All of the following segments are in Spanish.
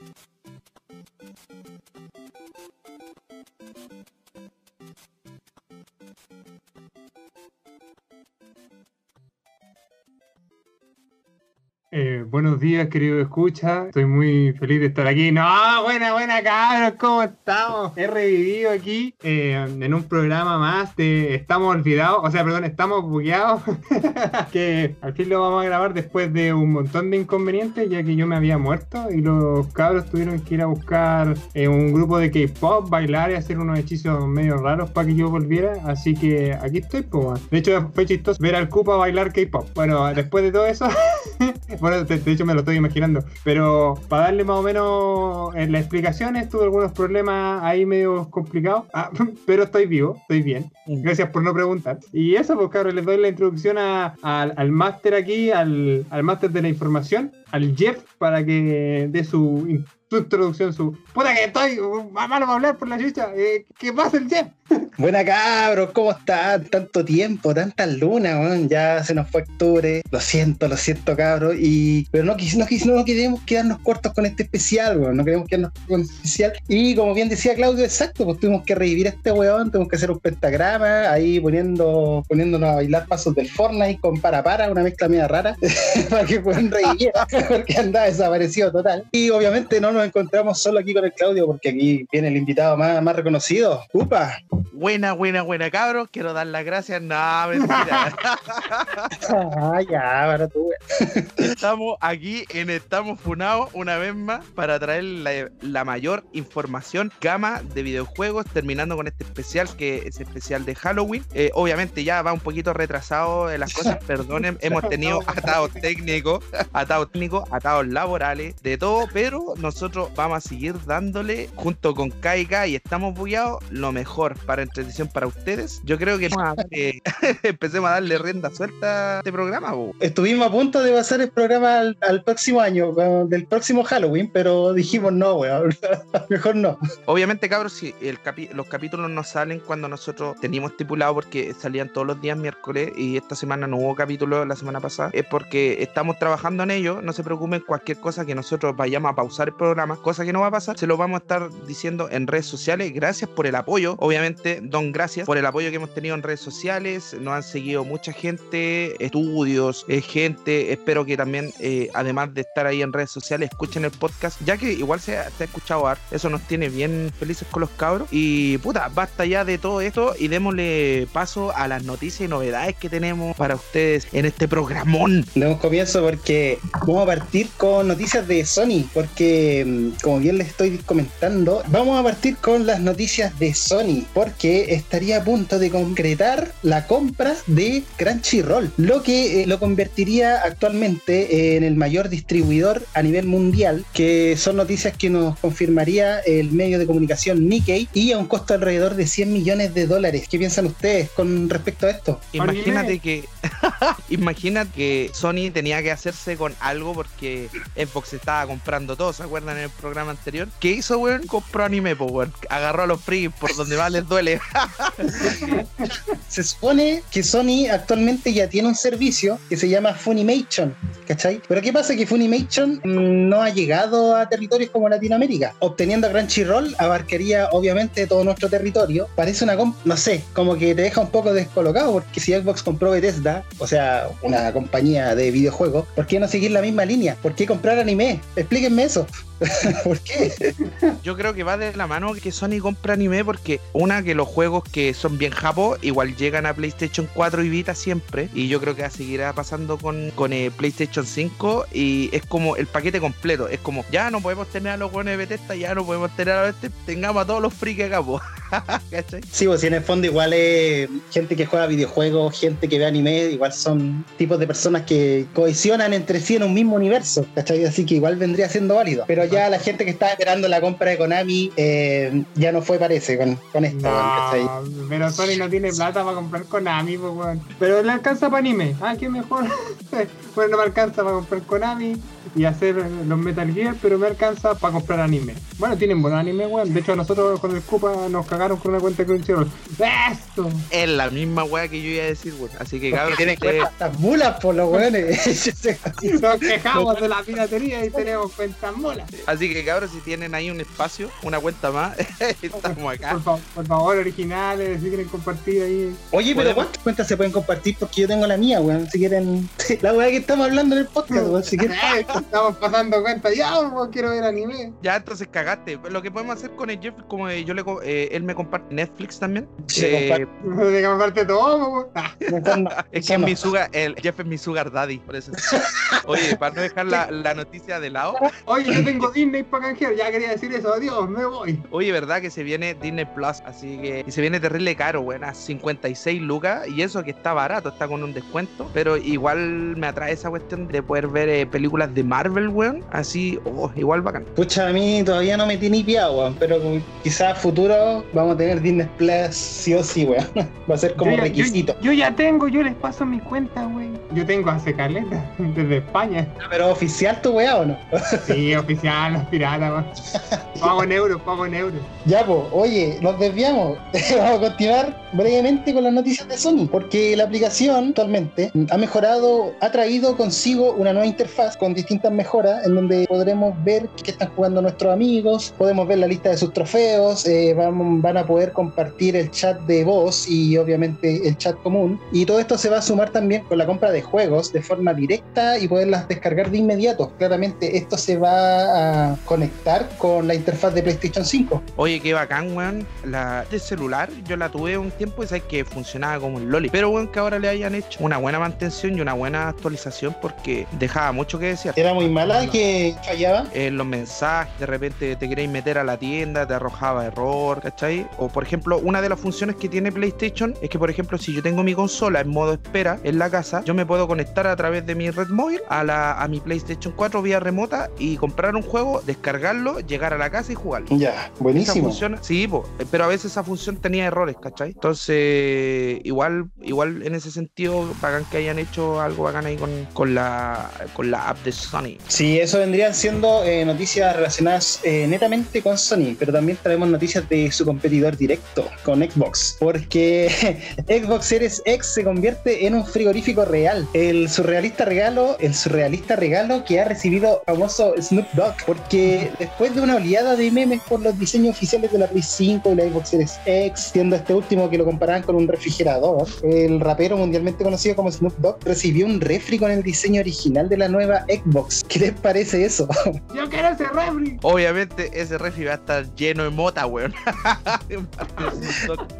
you Eh, buenos días, querido escucha. Estoy muy feliz de estar aquí. No, buena, buena, cabros. ¿Cómo estamos? He revivido aquí eh, en un programa más de Estamos Olvidados. O sea, perdón, Estamos Bugueados. que al fin lo vamos a grabar después de un montón de inconvenientes, ya que yo me había muerto y los cabros tuvieron que ir a buscar eh, un grupo de K-pop, bailar y hacer unos hechizos medio raros para que yo volviera. Así que aquí estoy, pues. De hecho, fue chistoso ver al Cupa bailar K-pop. Bueno, después de todo eso. Bueno, de, hecho me lo estoy imaginando. Pero para darle más o menos en las explicaciones, tuve algunos problemas ahí medio complicados. Ah, pero estoy vivo, estoy bien. Gracias por no preguntar. Y eso, pues cabrón, les doy la introducción al máster aquí, al, al máster de la información, al Jeff, para que dé su tu introducción, su puta que estoy malo para hablar por la chucha. Eh, ¿Qué pasa el Jeff? Buena cabros, ¿cómo están? Tanto tiempo, tantas lunas, ya se nos fue octubre. Lo siento, lo siento, cabros. Y, pero no, no, no queremos quedarnos cortos con este especial, no queremos quedarnos cortos con este especial. Y como bien decía Claudio, exacto, pues tuvimos que revivir a este weón, tuvimos que hacer un pentagrama, ahí poniendo, poniéndonos a bailar pasos del Fortnite con para para, una mezcla media rara, para que puedan revivir, porque andaba desaparecido total. Y obviamente no nos encontramos solo aquí con el Claudio, porque aquí viene el invitado más, más reconocido. ¡Upa! Buena, buena, buena, cabros. Quiero dar las gracias. No, mentira. ah, ya, para tú. Estamos aquí en Estamos Funados una vez más para traer la, mayor información, gama de videojuegos, terminando con este especial que es especial de Halloween. Eh, obviamente ya va un poquito retrasado las cosas, perdonen. Hemos tenido atados técnicos, atados técnicos, atados laborales, de todo, pero nosotros vamos a seguir dándole junto con Kaika y estamos bugueados lo mejor para entretención para ustedes. Yo creo que empecemos a darle rienda suelta a este programa. Estuvimos a punto de pasar el programa al, próximo año, del próximo Halloween, pero dijimos no, weón. Mejor no. Obviamente, cabros, si el los capítulos no salen cuando nosotros teníamos estipulado porque salían todos los días miércoles y esta semana no hubo capítulo la semana pasada, es porque estamos trabajando en ello. No se preocupen, cualquier cosa que nosotros vayamos a pausar el programa, cosa que no va a pasar, se lo vamos a estar diciendo en redes sociales. Gracias por el apoyo. Obviamente, don, gracias por el apoyo que hemos tenido en redes sociales. Nos han seguido mucha gente, estudios, eh, gente. Espero que también, eh, además de estar ahí en redes sociales, escuchen el podcast, ya que igual se, ha escuchado art. Eso nos tiene bien felices con los cabros. Y puta, basta ya de todo esto y démosle paso a las noticias y novedades que tenemos para ustedes en este programón. Demos comienzo porque vamos a partir con noticias de Sony, porque mm, como bien les estoy comentando, vamos a partir con las noticias de Sony, porque estaría a punto de concretar la compra de Crunchyroll, lo que eh, lo convertiría actualmente en el mayor distribuidor a nivel mundial, que son noticias que nos confirmaría el medio de comunicación Nikkei y a un costo alrededor de 100 millones de dólares. ¿Qué piensan ustedes con respecto a esto? Imagínate que imagínate que Sony tenía que hacerse con algo porque Xbox estaba comprando todo, ¿se acuerdan el programa anterior? ¿Qué hizo, weón? Compró anime, pues, Agarró a los free por donde más les duele se supone que Sony actualmente ya tiene un servicio que se llama Funimation, ¿cachai? Pero ¿qué pasa? Que Funimation no ha llegado a territorios como Latinoamérica. Obteniendo Crunchyroll abarcaría obviamente todo nuestro territorio. Parece una, no sé, como que te deja un poco descolocado porque si Xbox compró Bethesda, o sea, una compañía de videojuegos, ¿por qué no seguir la misma línea? ¿Por qué comprar anime? Explíquenme eso. ¿Por qué? Yo creo que va de la mano que Sony compra anime porque una que los juegos que son bien japo igual llegan a PlayStation 4 y Vita siempre y yo creo que seguirá pasando con, con eh, PlayStation 5 y es como el paquete completo, es como ya no podemos tener a los buenos de Bethesda, ya no podemos tener a este, tengamos a todos los free que sí, pues si en el fondo igual es gente que juega videojuegos, gente que ve anime, igual son tipos de personas que cohesionan entre sí en un mismo universo, ¿cachai? Así que igual vendría siendo válido. Pero ya la gente que estaba esperando la compra de Konami eh, ya no fue, parece, con, con esto, no, Pero Sony no tiene plata para comprar Konami, pues, bueno. Pero le alcanza para anime. Ah, qué mejor. bueno, no me alcanza para comprar Konami y hacer los Metal Gear, pero me alcanza para comprar anime. Bueno, tienen buen anime, weón. De hecho, nosotros con el Cupa nos pagaron con una cuenta de Crunchyroll. ¡Esto! Es la misma weá que yo iba a decir, weón. Así que cabrón, tienen ustedes- cuentas mulas por los weones. Nos quejamos de la piratería y tenemos cuentas molas. Así que cabrón, si tienen ahí un espacio, una cuenta más, estamos acá. Por, fa- por favor, originales, si quieren compartir ahí. Oye, pero Podemos- ¿cuántas cuentas se pueden compartir? Porque yo tengo la mía, weón. Si quieren. La weá que estamos hablando en el podcast, weón. Si quieren. Estamos pasando cuenta. Ya, pues, quiero ver anime. Ya, entonces cagaste. Lo que podemos hacer con el Jeff, como eh, yo le, co- eh, él me comparte Netflix también. Se Eh, comparte. Todo, pues. Ah. Es que es mi sugar, el Jeff es mi sugar daddy, por eso. Oye, para no dejar la, la noticia de lado, Oye, yo tengo Disney para canjear. Ya quería decir eso. Adiós, me voy. oye, verdad que se viene Disney Plus, así que y se viene terrible caro, weón, a 56 lucas, y eso que está barato, está con un descuento, pero igual me atrae esa cuestión de poder ver eh, películas de Marvel, weón, así, oh, igual bacán. Pucha, a mí todavía no me tiene piado, weón. Pero quizás futuro vamos a tener Disney Plus sí o sí, weón. Va a ser como Yo ya- requisito. Yo, yo ya tengo, yo les paso mi cuenta, güey. Yo tengo hace caleta, desde España. Pero oficial tu weá o no? Sí, oficial, los piratas. Pago en euros, pago en euros. Ya, pues, oye, nos desviamos. Vamos a continuar brevemente con las noticias de Sony, porque la aplicación actualmente ha mejorado, ha traído consigo una nueva interfaz con distintas mejoras, en donde podremos ver qué están jugando nuestros amigos, podemos ver la lista de sus trofeos, eh, van, van a poder compartir el chat de voz y obviamente el chat común. Y todo esto se va a sumar también con la compra de juegos de forma directa y poderlas descargar de inmediato. Claramente esto se va a conectar con la interfaz de PlayStation 5. Oye, qué bacán, weón. La de celular, yo la tuve un tiempo y sabes que funcionaba como un loli. Pero, weón, que ahora le hayan hecho una buena mantención y una buena actualización porque dejaba mucho que decir. Era muy mala que fallaba. En los mensajes, de repente te queréis meter a la tienda, te arrojaba error, ¿cachai? O por ejemplo, una de las funciones que tiene PlayStation es que, por ejemplo, si yo tengo mi consola en modo espera en la casa, yo me puedo conectar a través de mi red móvil a, la, a mi PlayStation 4 vía remota y comprar un juego, descargarlo, llegar a la casa y jugarlo. Ya, Esa buenísimo. función, sí, po, eh, pero a veces esa función tenía errores, ¿cachai? Entonces, igual, igual en ese sentido, bacán que hayan hecho algo bacán ahí con, con la con la app de Sony. Sí, eso vendrían siendo eh, noticias relacionadas eh, netamente con Sony, pero también traemos noticias de su competidor directo, con Xbox, porque Xbox Series X se convierte en un frigorífico real. El surrealista regalo, el surrealista regalo que ha recibido famoso Snoop Dogg, porque después de una oleada de memes por los diseños oficiales de la Play 5 y la Xbox Series X, siendo este último que lo comparaban con un refrigerador, el rapero mundialmente conocido como Snoop Dogg recibió un refri con el diseño original de la nueva Xbox. ¿Qué les parece eso? Yo quiero ese refri. Obviamente ese refri va a estar lleno de mota, weón.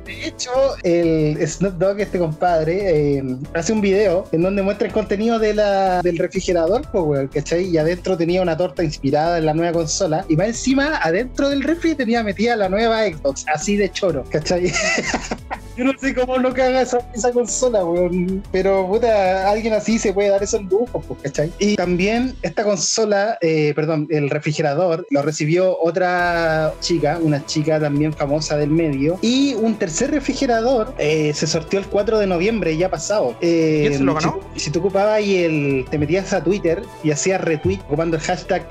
De hecho, el Snoop Dogg, este compadre, eh, hace un video en donde muestra el contenido de la, del refrigerador, pues, weón, ¿cachai? Y adentro tenía una torta inspirada en la nueva consola. Y más encima, adentro del refri tenía metida la nueva Xbox, así de choro, ¿cachai? Yo no sé cómo no caga esa, esa consola, weón. Pero, puta, alguien así se puede dar esos lujos, pues, ¿cachai? Y también esta consola, eh, perdón, el refrigerador, lo recibió otra chica, una chica también famosa del medio. Y un tercer refrigerador eh, se sorteó el 4 de noviembre, ya pasado. Eh, ¿Quién se lo ganó? Si, si tú ocupabas y el, te metías a Twitter y hacías retweet ocupando el hashtag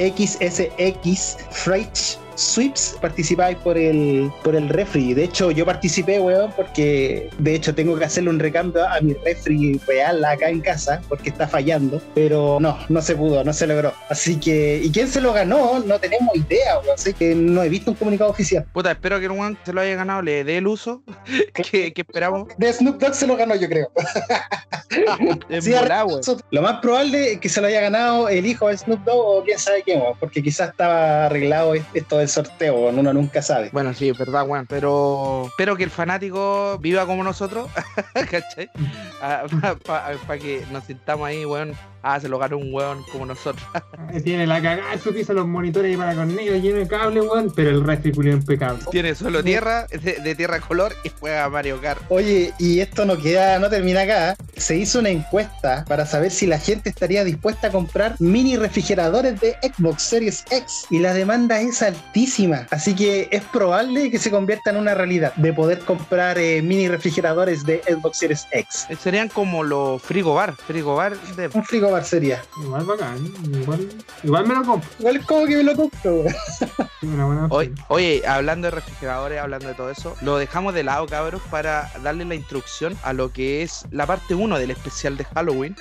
XSX Freight Sweeps participáis por el por el refri. De hecho, yo participé, weón, porque de hecho tengo que hacerle un recambio a mi refri real acá en casa, porque está fallando. Pero no, no se pudo, no se logró. Así que, ¿y quién se lo ganó? No tenemos idea, weón. Así que no he visto un comunicado oficial. Puta, espero que el weón se lo haya ganado, le dé el uso que, que esperamos. De Snoop Dogg se lo ganó, yo creo. Sí, weón. Lo más probable es que se lo haya ganado el hijo de Snoop Dogg o quién sabe quién, weón, porque quizás estaba arreglado esto sorteo, uno nunca sabe. Bueno, sí, es verdad, weón. Pero espero que el fanático viva como nosotros, ¿cachai? Para que nos sintamos ahí, weón. Ah, se lo ganó un weón como nosotros. Tiene la cagada en su piso, los monitores ahí para con ellos, lleno de cable, weón. Pero el refri culiao impecable. Tiene solo tierra, de, de tierra color y juega Mario Kart. Oye, y esto no queda, no termina acá. Se hizo una encuesta para saber si la gente estaría dispuesta a comprar mini refrigeradores de Xbox Series X. Y la demanda es altísima. Así que es probable que se convierta en una realidad de poder comprar eh, mini refrigeradores de Xbox Series X. Serían como los frigobar, frigobar de... Un frigobar, probar sería. Igual bacán, igual, igual me lo compro. Igual es como que me lo compro. Sí, oye, hablando de refrigeradores, hablando de todo eso, lo dejamos de lado, cabros, para darle la introducción a lo que es la parte 1 del especial de Halloween.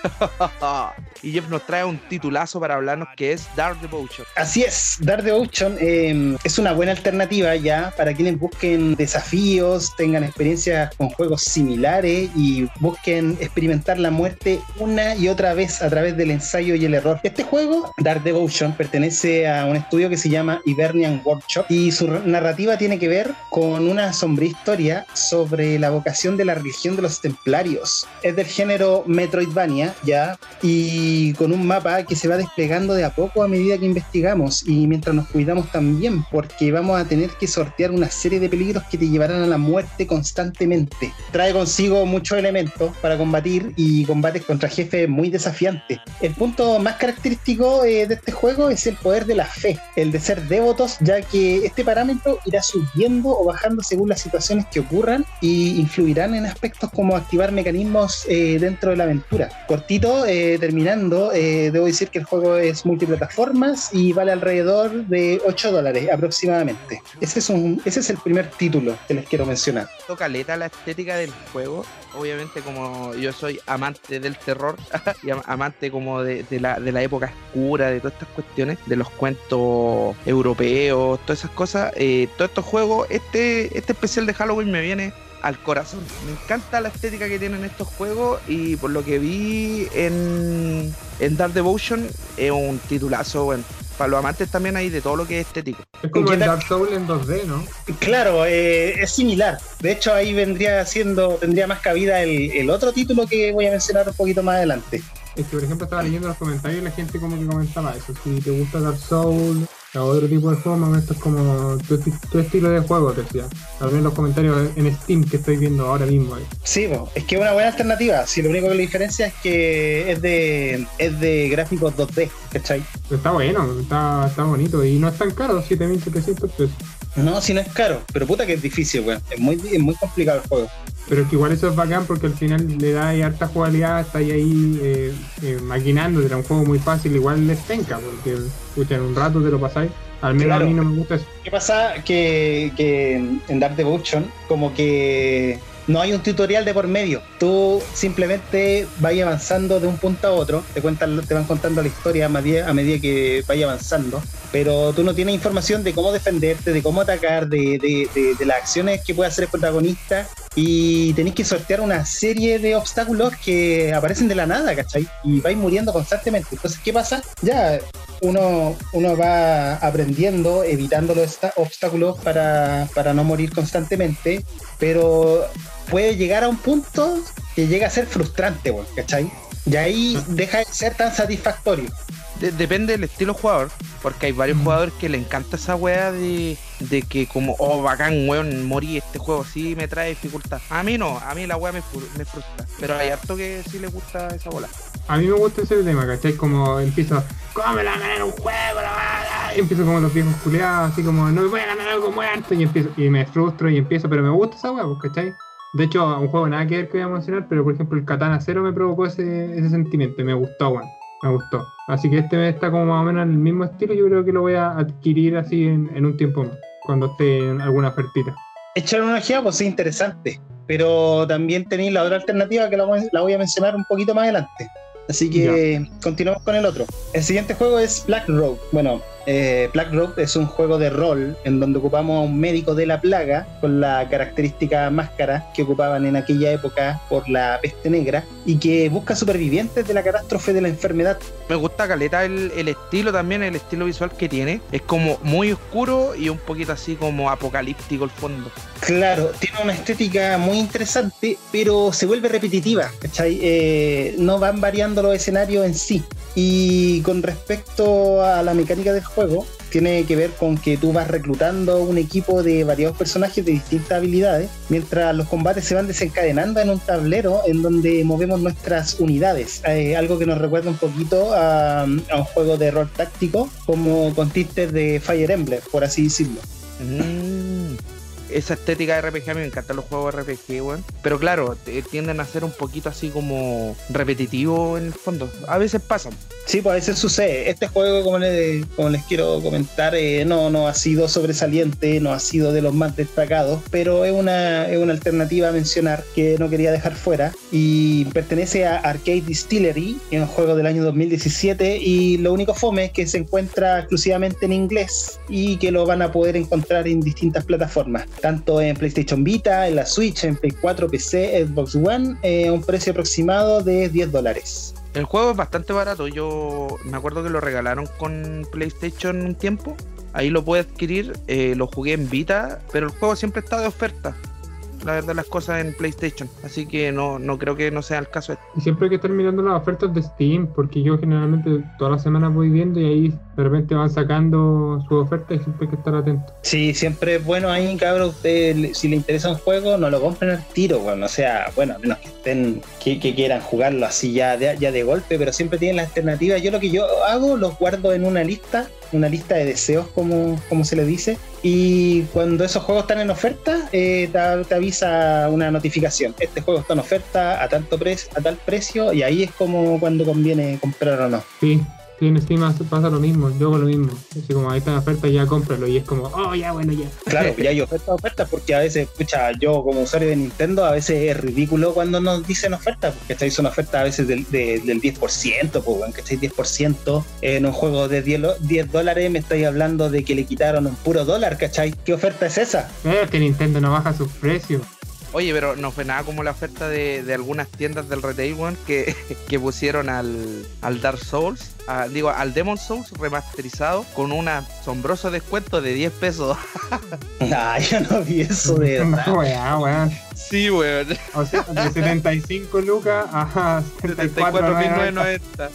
y Jeff nos trae un titulazo para hablarnos que es Dark Devotion. Así es, Dark Devotion eh, es una buena alternativa ya para quienes busquen desafíos, tengan experiencias con juegos similares y busquen experimentar la muerte una y otra vez a través del ensayo y el error. Este juego, Dark Devotion, pertenece a un estudio que se llama Hibernian Workshop y su narrativa tiene que ver con una sombría historia sobre la vocación de la religión de los templarios. Es del género Metroidvania, ya, y con un mapa que se va desplegando de a poco a medida que investigamos y mientras nos cuidamos también, porque vamos a tener que sortear una serie de peligros que te llevarán a la muerte constantemente. Trae consigo muchos elementos para combatir y combates contra jefes muy desafiantes. El punto más característico eh, de este juego es el poder de la fe, el de ser devotos, ya que este parámetro irá subiendo o bajando según las situaciones que ocurran y influirán en aspectos como activar mecanismos eh, dentro de la aventura. Cortito, eh, terminando, debo decir que el juego es multiplataformas y vale alrededor de 8 dólares aproximadamente. Ese es, un, ese es el primer título que les quiero mencionar. Caleta la estética del juego. Obviamente, como yo soy amante del terror y am- amante como de, de la, de la época oscura, de todas estas cuestiones, de los cuentos europeos, todas esas cosas, eh, todos estos juegos, este, este especial de Halloween me viene al corazón. Me encanta la estética que tienen estos juegos y por lo que vi en, en Dark Devotion es un titulazo, bueno. Para los amantes también hay de todo lo que es estético. Es como ¿Qué el? Dark Souls en 2D, ¿no? Claro, eh, es similar. De hecho, ahí vendría siendo, tendría más cabida el, el otro título que voy a mencionar un poquito más adelante. Es que, por ejemplo, estaba leyendo los comentarios y la gente como que comentaba eso. Si te gusta Dark Souls o otro tipo de juego, más o menos esto es como tu, esti- tu estilo de juego, te decía. Al menos los comentarios en Steam que estoy viendo ahora mismo. ahí. Sí, es que es una buena alternativa. Si lo único que le diferencia es que es de, es de gráficos 2D, ¿cachai? Está bueno, está, está bonito y no es tan caro, 7700 pesos. No, si no es caro, pero puta que es difícil, weón. Es muy, es muy complicado el juego. Pero que igual eso es bacán porque al final le da harta jugabilidad, está ahí, ahí eh, eh, maquinando, era un juego muy fácil, igual les penca, porque escucha, en un rato te lo pasáis. Al menos Claro. a mí no me gusta eso. ¿Qué pasa? Que, que en Dark Devotion, como que no hay un tutorial de por medio. Tú simplemente vas avanzando de un punto a otro, te cuentan, te van contando la historia a medida, a medida que vaya avanzando, pero tú no tienes información de cómo defenderte, de cómo atacar, de, de- de- de las acciones que puede hacer el protagonista, y tenés que sortear una serie de obstáculos que aparecen de la nada, ¿cachai? Y vais muriendo constantemente. Entonces, ¿qué pasa? Ya uno, uno va aprendiendo, evitando los obstáculos para, para no morir constantemente, pero puede llegar a un punto que llega a ser frustrante, ¿cachai? Y ahí deja de ser tan satisfactorio. De- depende del estilo jugador, porque hay varios Mm. jugadores que le encanta esa weá de, de que como, oh, bacán, weón, morí este juego, sí me trae dificultad. A mí no, a mí la weá me, fru- me frustra, pero hay harto que sí le gusta esa bola. A mí me gusta ese tema, ¿cachai? Como empiezo, ¿cómo me la ganar un juego? la Y empiezo como los viejos culeados, así como, no me voy a ganar algo muerto, y empiezo, y me frustro y empiezo, pero me gusta esa hueá, pues, ¿cachai? De hecho, un juego nada que ver que voy a mencionar, pero por ejemplo el Katana Zero me provocó ese, ese sentimiento y me gustó, weón. Me gustó. Así que este está como más o menos en el mismo estilo, yo creo que lo voy a adquirir así en, en un tiempo más, cuando esté en alguna ofertita. Echar una ojeada, pues es interesante, pero también tenéis la otra alternativa que la voy, la voy a mencionar un poquito más adelante. Así que continuamos con el otro. El siguiente juego es Black Road. Bueno, eh, Black Road es un juego de rol en donde ocupamos a un médico de la plaga con la característica máscara que ocupaban en aquella época por la peste negra y que busca supervivientes de la catástrofe de la enfermedad. Me gusta caleta el, el estilo también, el estilo visual que tiene. Es como muy oscuro y un poquito así como apocalíptico el fondo. Claro, tiene una estética muy interesante, pero se vuelve repetitiva. Eh, no van variando los escenarios en sí. Y con respecto a la mecánica del juego, tiene que ver con que tú vas reclutando un equipo de variados personajes de distintas habilidades, mientras los combates se van desencadenando en un tablero en donde movemos nuestras unidades. Eh, algo que nos recuerda un poquito a, un juego de rol táctico, como con de Fire Emblem, por así decirlo. Mm. Esa estética de RPG, a mí me encantan los juegos RPG, weón. Pero claro, tienden a ser un poquito así como repetitivo en el fondo. A veces pasan. Sí, pues a veces sucede. Este juego, como, le- como les quiero comentar, eh, no, no ha sido sobresaliente, no ha sido de los más destacados, pero es una, es una alternativa a mencionar que no quería dejar fuera. Y pertenece a Arcade Distillery, es un juego del año 2017, y lo único fome es que se encuentra exclusivamente en inglés y que lo van a poder encontrar en distintas plataformas, tanto en PlayStation Vita, en la Switch, en Play 4, PC, Xbox One, eh, a un precio aproximado de 10 dólares. El juego es bastante barato. Yo me acuerdo que lo regalaron con PlayStation un tiempo. Ahí lo pude adquirir. eh, lo jugué en Vita, pero el juego siempre está de oferta. La verdad, las cosas en PlayStation. Así que no, no creo que no sea el caso. este. Y siempre hay que estar mirando las ofertas de Steam, porque yo generalmente todas las semanas voy viendo y ahí de repente van sacando su oferta y siempre hay que estar atento. Sí, siempre es bueno ahí, cabrón. Usted, si le interesa un juego, no lo compren al tiro, bueno. O sea, bueno, a menos que estén, que, que quieran jugarlo así ya de, ya de golpe, pero siempre tienen la alternativa. Yo lo que yo hago, los guardo en una lista, una lista de deseos, como, como se le dice. Y cuando esos juegos están en oferta, eh, te, te avisa una notificación. Este juego está en oferta a tanto pre- a tal precio, y ahí es como cuando conviene comprar o no. Sí, sí, en Steam pasa lo mismo, yo hago lo mismo. Así como ahí está en oferta, ya cómpralo. Y es como, oh, ya, bueno, ya. Claro, y hay ofertas, ofertas, porque a veces, escucha, yo como usuario de Nintendo, a veces es ridículo cuando nos dicen ofertas, porque estáis una oferta a veces del, de- del 10%, pues, bueno, que estáis 10% en un juego de 10, lo- 10 dólares, me estáis hablando de que le quitaron un puro dólar, ¿cachai? ¿Qué oferta es esa? Es que Nintendo no baja sus precios. Oye, pero no fue nada como la oferta de, de algunas tiendas del retail, weón, que, que pusieron al, al Dark Souls, a- digo, al Demon Souls remasterizado con un asombroso descuento de 10 pesos. Ah, yo no vi eso de verdad. Weá, weón. Sí, weón. O sea, de 75 lucas a 74.990. 74.990.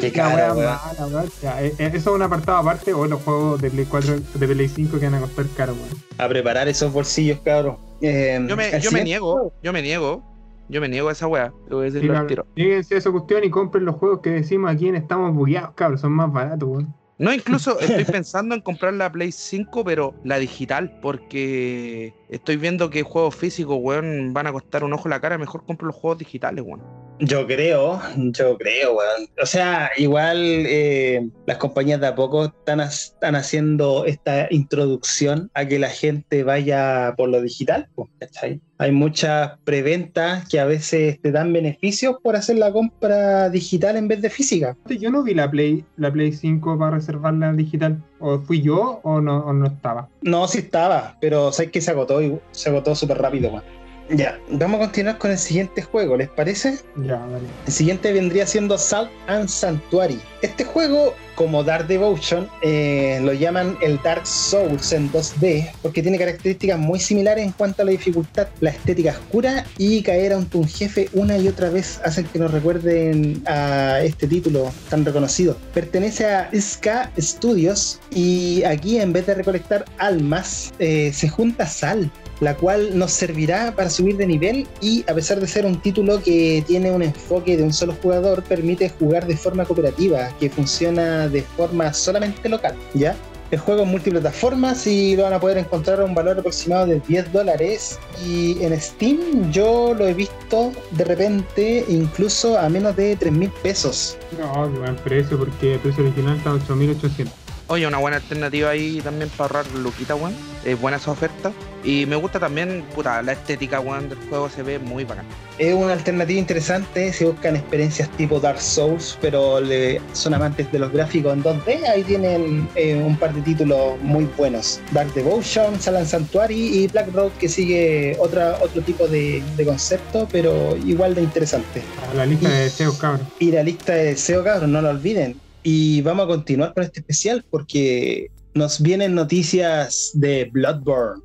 Qué caro, weón. eh, eh, Eso es un apartado aparte o los juegos de Play 4, de Play 5 que van a costar caro, weón. A preparar esos bolsillos, cabrón. Eh, Yo me, yo me niego, yo me niego, yo me niego a esa weá. Lo voy a decir Sí, al la- tiro. Lléguense a esa cuestión y compren los juegos que decimos aquí en Estamos Bugueados, cabrón. Son más baratos, weón. No, incluso estoy pensando en comprar la Play 5, pero la digital, porque estoy viendo que juegos físicos, weón, van a costar un ojo la cara. Mejor compro los juegos digitales, weón. Yo creo, yo creo, weón. O sea, igual eh, las compañías de a poco están, están haciendo esta introducción a que la gente vaya por lo digital, pues, ¿cachai? Hay muchas preventas que a veces te dan beneficios por hacer la compra digital en vez de física. Yo no vi la Play, la Play 5 para reservarla digital. ¿O fui yo o no, o no estaba? No, sí estaba, pero sabes que se agotó y se agotó súper rápido, weón. Ya, vamos a continuar con el siguiente juego, ¿les parece? Ya, vale. El siguiente vendría siendo Salt and Sanctuary. Este juego, como Dark Devotion, eh, lo llaman el Dark Souls en 2D porque tiene características muy similares en cuanto a la dificultad, la estética oscura y caer ante un jefe una y otra vez hacen que nos recuerden a este título tan reconocido. Pertenece a Ska Studios y aquí en vez de recolectar almas, eh, se junta sal la cual nos servirá para subir de nivel y a pesar de ser un título que tiene un enfoque de un solo jugador, permite jugar de forma cooperativa, que funciona de forma solamente local, ¿ya? El juego es multiplataformas y lo van a poder encontrar a un valor aproximado de 10 dólares. Y en Steam yo lo he visto de repente incluso a menos de 3 mil pesos. No, qué buen precio porque el precio original está 8.800. Oye, una buena alternativa ahí también para ahorrar luquita, weón. Es buena esa oferta. Y me gusta también, puta, la estética, weón, del juego se ve muy bacán. Es una alternativa interesante si buscan experiencias tipo Dark Souls, pero le- son amantes de los gráficos en 2D. Ahí tienen eh, un par de títulos muy buenos: Dark Devotion, Salan Sanctuary y Black Road, que sigue otra, otro tipo de, de concepto, pero igual de interesante. A la lista de deseos, cabrón. Y la lista de deseo, cabros, no lo olviden. Y vamos a continuar con este especial porque nos vienen noticias de Bloodborne.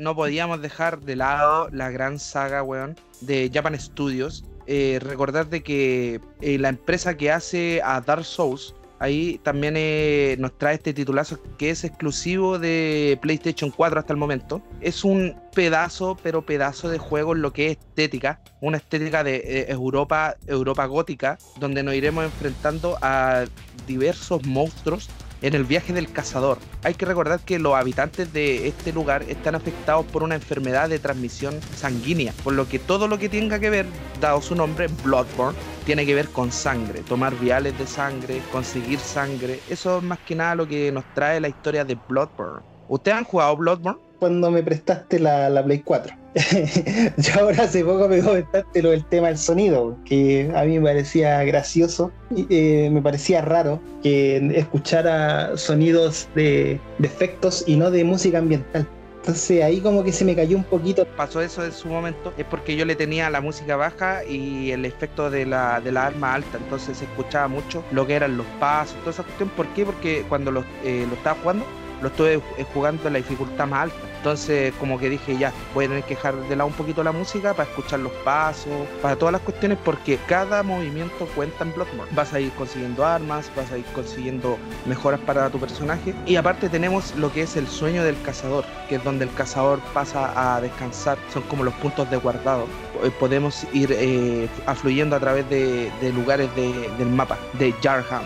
No podíamos dejar de lado la gran saga, weón, de Japan Studios. Eh, recordar de que eh, la empresa que hace a Dark Souls, ahí también eh, nos trae este titulazo que es exclusivo de PlayStation 4 hasta el momento. Es un pedazo, pero pedazo de juego en lo que es estética, una estética de eh, Europa, Europa gótica, donde nos iremos enfrentando a diversos monstruos en el viaje del cazador. Hay que recordar que los habitantes de este lugar están afectados por una enfermedad de transmisión sanguínea, por lo que todo lo que tenga que ver, dado su nombre, Bloodborne, tiene que ver con sangre, tomar viales de sangre, conseguir sangre. Eso es más que nada lo que nos trae la historia de Bloodborne. ¿Ustedes han jugado Bloodborne? Cuando me prestaste la, la Play 4. Yo ahora hace poco me comentaste lo del tema del sonido, que a mí me parecía gracioso y eh, me parecía raro que escuchara sonidos de, de efectos y no de música ambiental. Entonces ahí como que se me cayó un poquito. Pasó eso en su momento, es porque yo le tenía la música baja y el efecto de la, de la arma alta, entonces se escuchaba mucho lo que eran los pasos, toda esa cuestión. ¿Por qué? Porque cuando lo, eh, lo estaba jugando, lo estuve jugando en la dificultad más alta. Entonces, como que dije, ya, voy a tener que dejar de lado un poquito la música para escuchar los pasos, para todas las cuestiones, porque cada movimiento cuenta en Bloodborne. Vas a ir consiguiendo armas, vas a ir consiguiendo mejoras para tu personaje. Y aparte tenemos lo que es el sueño del cazador, que es donde el cazador pasa a descansar. Son como los puntos de guardado. Eh, podemos ir eh, afluyendo a través de, lugares del mapa, de Jarham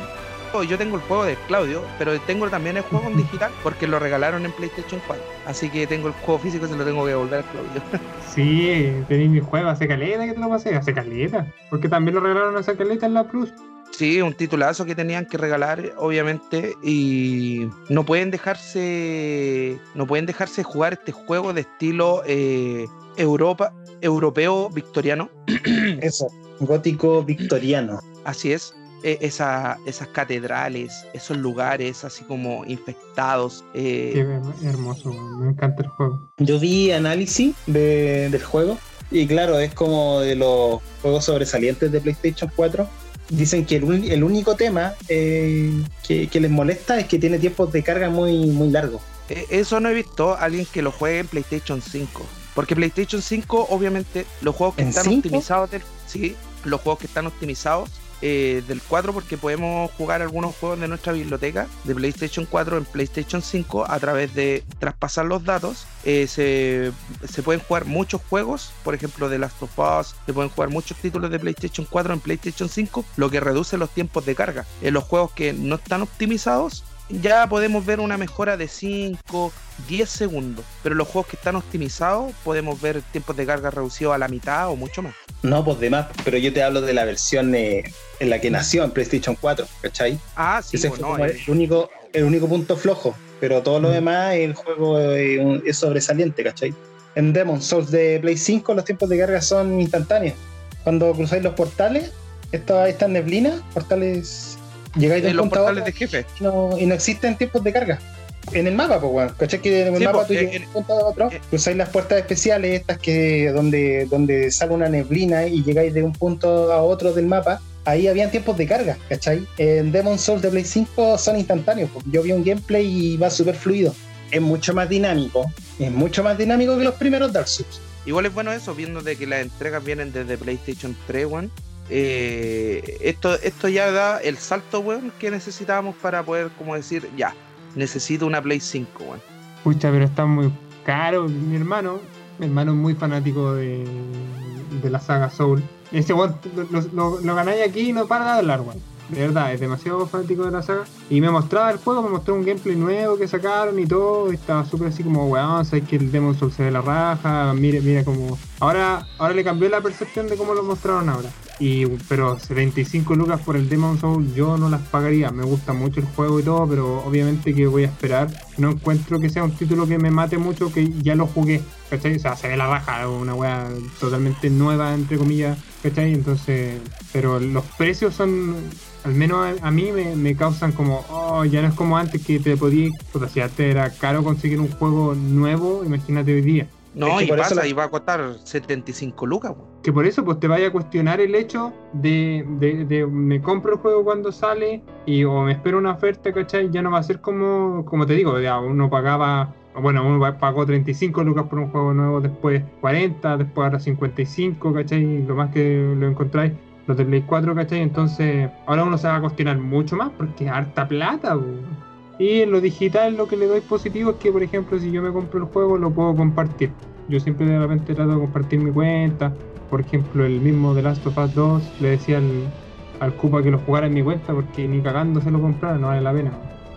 yo tengo el juego de Claudio, pero tengo también el juego en digital porque lo regalaron en PlayStation 4. Así que tengo el juego físico y se lo tengo que devolver a Claudio. sí, tenéis mi juego hace caleta que te lo pasé, hace caleta. Porque también lo regalaron hace caleta en la Plus. Sí, un titulazo que tenían que regalar, obviamente, y no pueden dejarse, no pueden dejarse jugar este juego de estilo eh, Europa, europeo victoriano. Eso, gótico victoriano. Así es. E, esa, esas catedrales, esos lugares así como infectados. Eh. Qué hermoso, me encanta el juego. Yo vi análisis del juego y claro, es como de los juegos sobresalientes de PlayStation 4. Dicen que el, único tema eh, que, les molesta es que tiene tiempos de carga muy, muy largos. E, eso no he visto alguien que lo juegue en PlayStation 5. Porque PlayStation 5, obviamente, los juegos que están optimizados, sí, los juegos que están optimizados eh, del 4 porque podemos jugar algunos juegos de nuestra biblioteca de PlayStation 4 en PlayStation 5 a través de traspasar los datos. Eh, se, se, pueden jugar muchos juegos, por ejemplo de Last of Us, se pueden jugar muchos títulos de PlayStation 4 en PlayStation 5, lo que reduce los tiempos de carga. En los juegos que no están optimizados ya podemos ver una mejora de 5, 10 segundos. Pero los juegos que están optimizados podemos ver tiempos de carga reducidos a la mitad o mucho más. No, pues de más, pero yo te hablo de la versión eh, en la que nació en PlayStation 4, ¿cachai? Ah, sí, Ese bueno, pues, el, único, el único punto flojo. Pero todo lo mm. demás, el juego es sobresaliente, ¿cachai? En Demon Souls de Play 5 los tiempos de carga son instantáneos. Cuando cruzáis los portales, esta, esta neblina, portales Llegáis de un punto de jefe. y no existen tiempos de carga. En el mapa, pues, bueno, ¿cachai? Que en el mapa tú llegas de un punto a otro, cruzáis las puertas especiales, estas que donde, donde sale una neblina y llegáis de un punto a otro del mapa. Ahí habían tiempos de carga, ¿cachai? En Demon Souls de Play 5 son instantáneos. Yo vi un gameplay y va súper fluido. Es mucho más dinámico. Es mucho más dinámico que los primeros Dark Souls. Igual es bueno eso, viendo de que las entregas vienen desde PlayStation 3, One eh, esto, esto ya da el salto, weón, que necesitábamos para poder, como decir, ya, necesito una Play 5, weón. Pucha, pero está muy caro. Mi hermano, mi hermano es muy fanático de, de la saga Soul. Ese lo, ganáis aquí y no para de hablar, weón. De verdad, es demasiado fanático de la saga. Y me mostraba el juego, me mostró un gameplay nuevo que sacaron y todo. Y estaba súper así como, weón, sabes que el Demon Soul se ve la raja. Mire, mire como. Ahora, ahora le cambió la percepción de cómo lo mostraron ahora. Y, pero 75 lucas por el Demon Soul yo no las pagaría. Me gusta mucho el juego y todo, pero obviamente que voy a esperar. No encuentro que sea un título que me mate mucho, que ya lo jugué. ¿Cachai? O sea, se ve la baja, una wea totalmente nueva, entre comillas. ¿Cachai? Entonces, pero los precios son, al menos a, mí me, me, causan como, oh, ya no es como antes que te podía, o si antes era caro conseguir un juego nuevo, imagínate hoy día. No, y pasa, y va a costar 75 lucas. Que por eso pues te vaya a cuestionar el hecho de, de, me compro el juego cuando sale y o me espero una oferta, ¿cachai? Ya no va a ser como, como te digo, ya uno pagaba, bueno, uno pagó 35 lucas por un juego nuevo, después 40, después ahora 55, ¿cachai? Lo más que lo encontráis, los de Play 4, ¿cachai? Entonces ahora uno se va a cuestionar mucho más porque es harta plata, y en lo digital lo que le doy positivo es que, por ejemplo, si yo me compro el juego, lo puedo compartir. Yo siempre de repente trato de compartir mi cuenta. Por ejemplo, el mismo The Last of Us 2 le decía al, al Cupa que lo jugara en mi cuenta porque ni cagando se lo comprara, no vale la pena.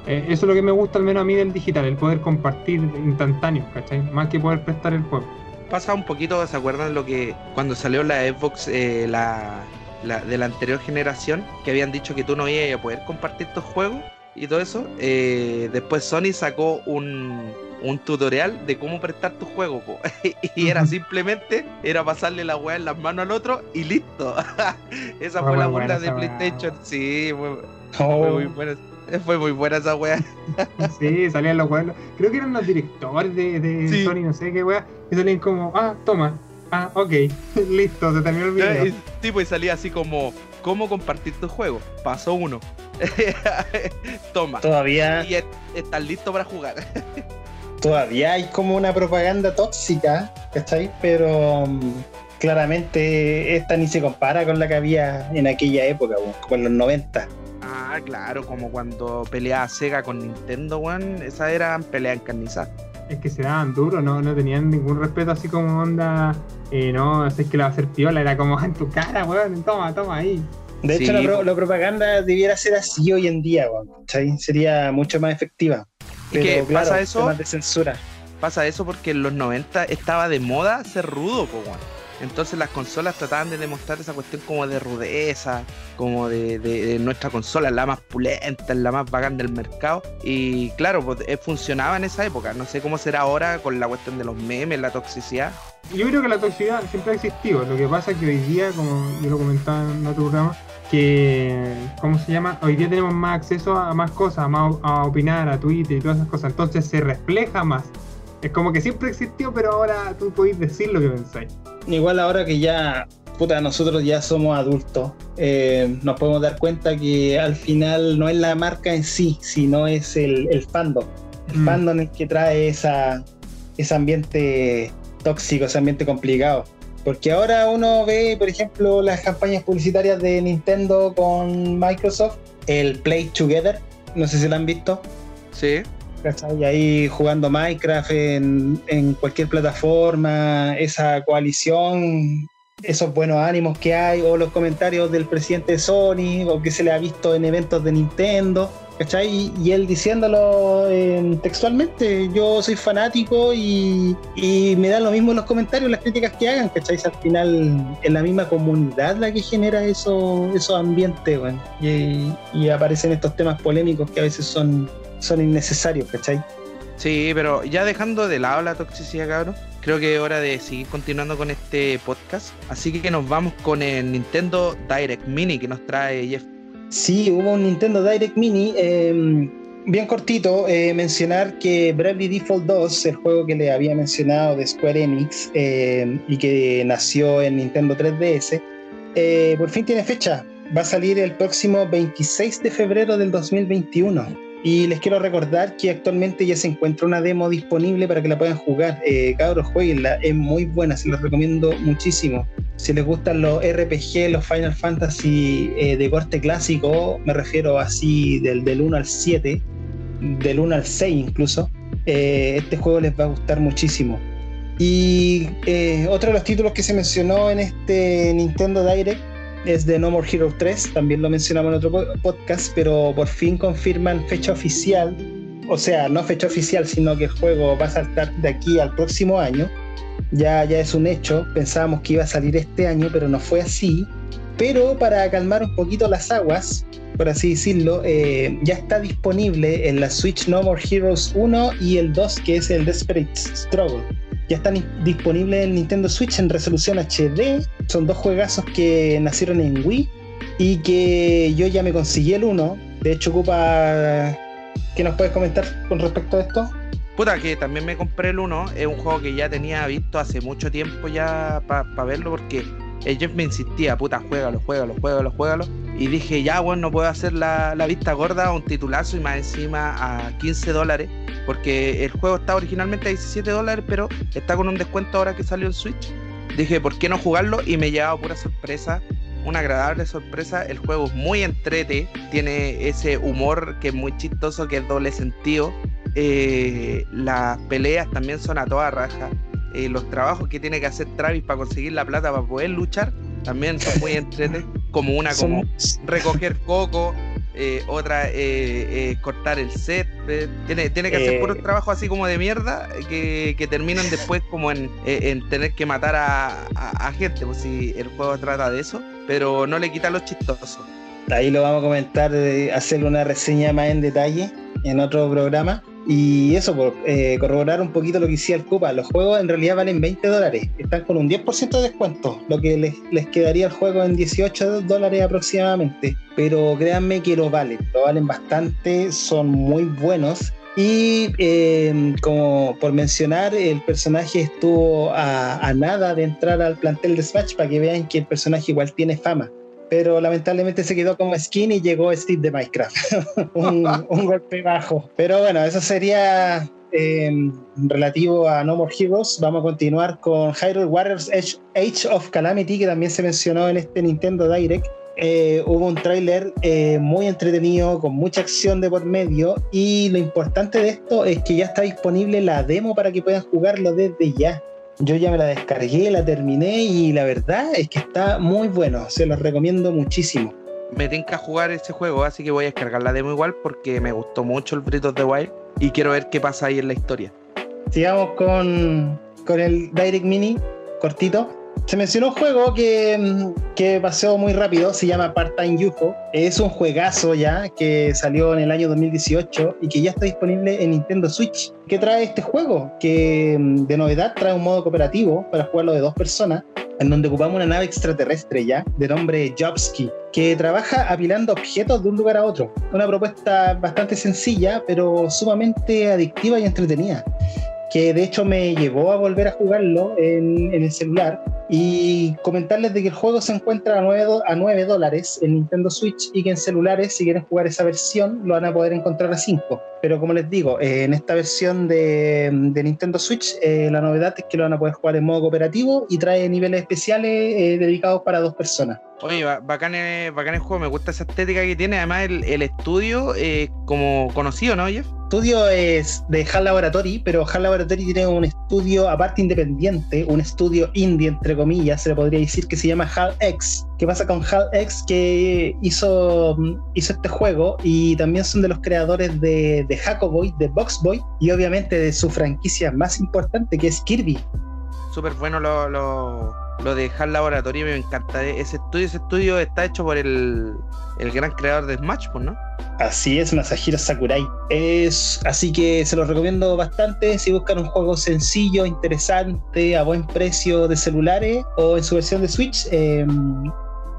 Eh, eso es lo que me gusta al menos a mí del digital, el poder compartir instantáneo, ¿cachai? Más que poder prestar el juego. Pasa un poquito, ¿se acuerdan lo que cuando salió la Xbox, eh, la, la, de la anterior generación, que habían dicho que tú no ibas a poder compartir tus juegos y todo eso? Eh, después Sony sacó un, un tutorial de cómo prestar tu juego, po. y era simplemente, era pasarle la weá en las manos al otro y listo. esa Fue fue la burla de weá. PlayStation, sí, fue, Oh, fue muy buena. Fue muy buena esa weá. Sí, salían los juegos. Creo que eran los directores de, de Sí. Sony, no sé qué wea. Y salían como, ah, toma. Ah, ok. Listo, se terminó el video. Y, tipo, y salía así como, ¿cómo compartir tu juego? Paso uno. Toma. todavía, Y es- estás listo para jugar. todavía hay como una propaganda tóxica, ¿cachai? Pero mm, claramente esta ni se compara con la que había en aquella época, en los 90. Ah, claro, como cuando peleaba Sega con Nintendo, weón. Esas eran peleas encarnizadas. Es que se daban duro, no, no tenían ningún respeto así como onda. Eh, no, es que la va a hacer piola, era como en tu cara, weón. Toma, toma ahí. De Sí, hecho, la, pro- po. la propaganda debiera ser así hoy en día, weón. Sería mucho más efectiva. Es que Pero claro, pasa eso- temas de censura. Pasa eso porque en los 90 estaba de moda ser rudo, po, weón. Entonces las consolas trataban de demostrar esa cuestión como de rudeza, como de, nuestra consola, la más pulenta, la más bacán del mercado. Y claro, pues eh, funcionaba en esa época. No sé cómo será ahora con la cuestión de los memes, la toxicidad. Yo creo que la toxicidad siempre ha existido. Lo que pasa es que hoy día, como yo lo comentaba en otro programa, que, ¿cómo se llama? Hoy día tenemos más acceso a más cosas, a, más, a opinar, a Twitter y todas esas cosas. Entonces se refleja más. Es como que siempre existió, pero ahora tú podés decir lo que pensáis. Igual ahora que ya, puta, nosotros ya somos adultos, eh, nos podemos dar cuenta que al final no es la marca en sí, sino es el, el fandom. El Mm. fandom el que trae esa, ese ambiente tóxico, ese ambiente complicado. Porque ahora uno ve, por ejemplo, las campañas publicitarias de Nintendo con Microsoft, el Play Together, no sé si lo han visto. Sí. ¿Cachai? Ahí jugando Minecraft en, cualquier plataforma, esa coalición, esos buenos ánimos que hay, o los comentarios del presidente de Sony, o que se le ha visto en eventos de Nintendo, ¿cachai? Y, él diciéndolo eh, textualmente, yo soy fanático y, me dan lo mismo los comentarios, las críticas que hagan, ¿cachai? Al final es la misma comunidad la que genera eso- esos ambientes, y aparecen estos temas polémicos que a veces son son innecesarios, ¿cachai? Sí, pero ya dejando de lado la toxicidad, cabrón, creo que es hora de seguir continuando con este podcast. Así que nos vamos con el Nintendo Direct Mini que nos trae Jeff. Sí, hubo un Nintendo Direct Mini, eh, bien cortito, eh, mencionar que Bravely Default 2, el juego que le había mencionado de Square Enix eh, y que nació en Nintendo 3DS, eh, por fin tiene fecha. Va a salir el próximo 26 de febrero del 2021. Y les quiero recordar que actualmente ya se encuentra una demo disponible para que la puedan jugar. Eh, cabros, jueguenla, es muy buena, se los recomiendo muchísimo. Si les gustan los RPG, los Final Fantasy eh, de corte clásico, me refiero así del, del 1 al 7, del 1 al 6 incluso, eh, este juego les va a gustar muchísimo. Y eh, otro de los títulos que se mencionó en este Nintendo Direct es de No More Hero 3, también lo mencionamos en otro po- podcast, pero por fin confirman fecha oficial, o sea, no fecha oficial, sino que el juego va a saltar de aquí al próximo año. Ya, ya es un hecho, pensábamos que iba a salir este año, pero no fue así. Pero para calmar un poquito las aguas, por así decirlo, eh, ya está disponible en la Switch No More Heroes 1 y el 2, que es el Desperate Struggle. Ya están disponibles en Nintendo Switch en resolución HD. Son dos juegazos que nacieron en Wii y que yo ya me conseguí el 1. De hecho, ocupa. ¿Qué nos puedes comentar con respecto a esto? Puta, que también me compré el 1. Es un juego que ya tenía visto hace mucho tiempo ya para verlo porque el Jeff me insistía, puta, juégalo, juégalo, juégalo, juégalo. Y dije, ya, bueno, no puedo hacer la, la vista gorda a un titulazo y más encima a 15 dólares. Porque el juego está originalmente a 17 dólares, pero está con un descuento ahora que salió en Switch. Dije, ¿por qué no jugarlo? Y me llevaba pura sorpresa, una agradable sorpresa. El juego es muy entrete, tiene ese humor que es muy chistoso, que es doble sentido. Eh, las peleas también son a toda raja. Eh, los trabajos que tiene que hacer Travis para conseguir la plata para poder luchar también son muy entrete. Como una, como recoger coco, eh, otra eh, eh, cortar el set. tiene, tiene que hacer puros trabajos así como de mierda que, que terminan después como en, en tener que matar a, a- a gente, pues si el juego trata de eso, pero no le quita lo chistoso. Ahí lo vamos a comentar, hacerle una reseña más en detalle en otro programa. Y eso, por eh, corroborar un poquito lo que decía el Cupa, los juegos en realidad valen 20 dólares, están con un 10% de descuento, lo que les, les quedaría el juego en 18 dólares aproximadamente. Pero créanme que lo valen, lo valen bastante, son muy buenos. Y eh, como por mencionar, el personaje estuvo a, a nada de entrar al plantel de Smash para que vean que el personaje igual tiene fama pero lamentablemente se quedó como skin y llegó Steve de Minecraft. un, golpe bajo. Pero bueno, eso sería eh, relativo a No More Heroes. Vamos a continuar con Hyrule Warriors Age, Age of Calamity, que también se mencionó en este Nintendo Direct. Eh, hubo un tráiler eh, muy entretenido, con mucha acción de por medio, y lo importante de esto es que ya está disponible la demo para que puedan jugarlo desde ya. Yo ya me la descargué, la terminé y la verdad es que está muy bueno, se los recomiendo muchísimo. Me tinca jugar ese juego, así que voy a descargar la demo igual porque me gustó mucho el Breath of the Wild y quiero ver qué pasa ahí en la historia. Sigamos con, con el Direct Mini, cortito. Se mencionó un juego que, que pasó muy rápido, se llama Part-Time UFO. Es un juegazo ya que salió en el año 2018 y que ya está disponible en Nintendo Switch. ¿Qué trae este juego? Que mm, de novedad trae un modo cooperativo para jugarlo de dos personas, en donde ocupamos una nave extraterrestre ya, de nombre Jobski, que trabaja apilando objetos de un lugar a otro. Una propuesta bastante sencilla, pero sumamente adictiva y entretenida que de hecho me llevó a volver a jugarlo en, en el celular y comentarles de que el juego se encuentra a 9, do- a 9 dólares en Nintendo Switch y que en celulares si quieren jugar esa versión lo van a poder encontrar a 5. Pero como les digo, eh, en esta versión de, Nintendo Switch eh, la novedad es que lo van a poder jugar en modo cooperativo y trae niveles especiales eh, dedicados para dos personas. Oye, ba- bacán, bacán el juego, me gusta esa estética que tiene, además el, el estudio eh, como conocido, ¿no, Jeff? Estudio es de HAL Laboratory, pero HAL Laboratory tiene un estudio aparte independiente, un estudio indie, entre comillas, se le podría decir que se llama HAL X. ¿Qué pasa con HAL X? Que hizo, hizo este juego y también son de los creadores de, de Hackoboy, de Boxboy y obviamente de su franquicia más importante que es Kirby. Súper bueno lo, lo, de HAL Laboratory, me encanta eh, ese estudio. Ese estudio está hecho por el, el gran creador de Smash, pues, ¿no? Así es, Masahiro Sakurai. Es, así que se los recomiendo bastante si buscan un juego sencillo, interesante, a buen precio de celulares o en su versión de Switch. eh,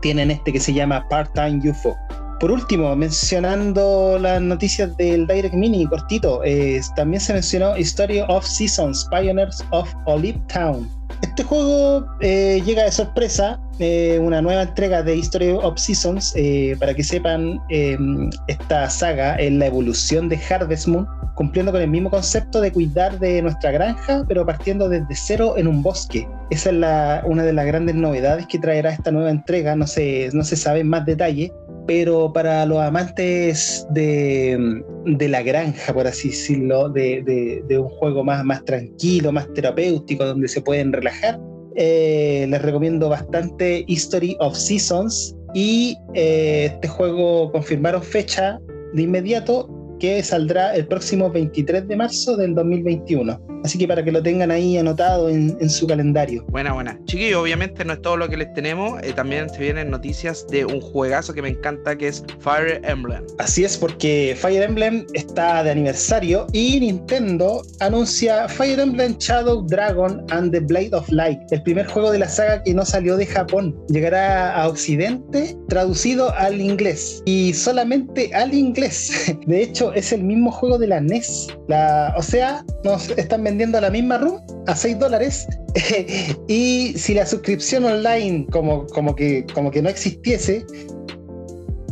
tienen este que se llama Part-Time UFO. Por último, mencionando las noticias del Direct Mini, cortito, eh, también se mencionó History of Seasons, Pioneers of Olive Town. Este juego eh, llega de sorpresa, eh, una nueva entrega de History of Seasons. eh, para que sepan, eh, esta saga es la evolución de Harvest Moon, cumpliendo con el mismo concepto de cuidar de nuestra granja, pero partiendo desde cero en un bosque. Esa es una de las grandes novedades que traerá esta nueva entrega. No se, no se sabe más detalle, pero para los amantes de, de la granja, por así decirlo, de, de- de un juego más, más tranquilo, más terapéutico, donde se pueden relajar, eh, les recomiendo bastante History of Seasons. Y eh, este juego confirmaron fecha de inmediato que saldrá el próximo 23 de marzo del 2021. Así que para que lo tengan ahí anotado en, en su calendario. Buena, buena. Chiquillos, obviamente no es todo lo que les tenemos. eh, también se vienen noticias de un juegazo que me encanta, que es Fire Emblem. Así es, porque Fire Emblem está de aniversario y Nintendo anuncia Fire Emblem Shadow Dragon and the Blade of Light, el primer juego de la saga que no salió de Japón. Llegará a Occidente traducido al inglés y solamente al inglés. De hecho, es el mismo juego de la NES. La, o sea, nos están vendiendo la misma ROM a 6 dólares y si la suscripción online como, como, que, como que no existiese,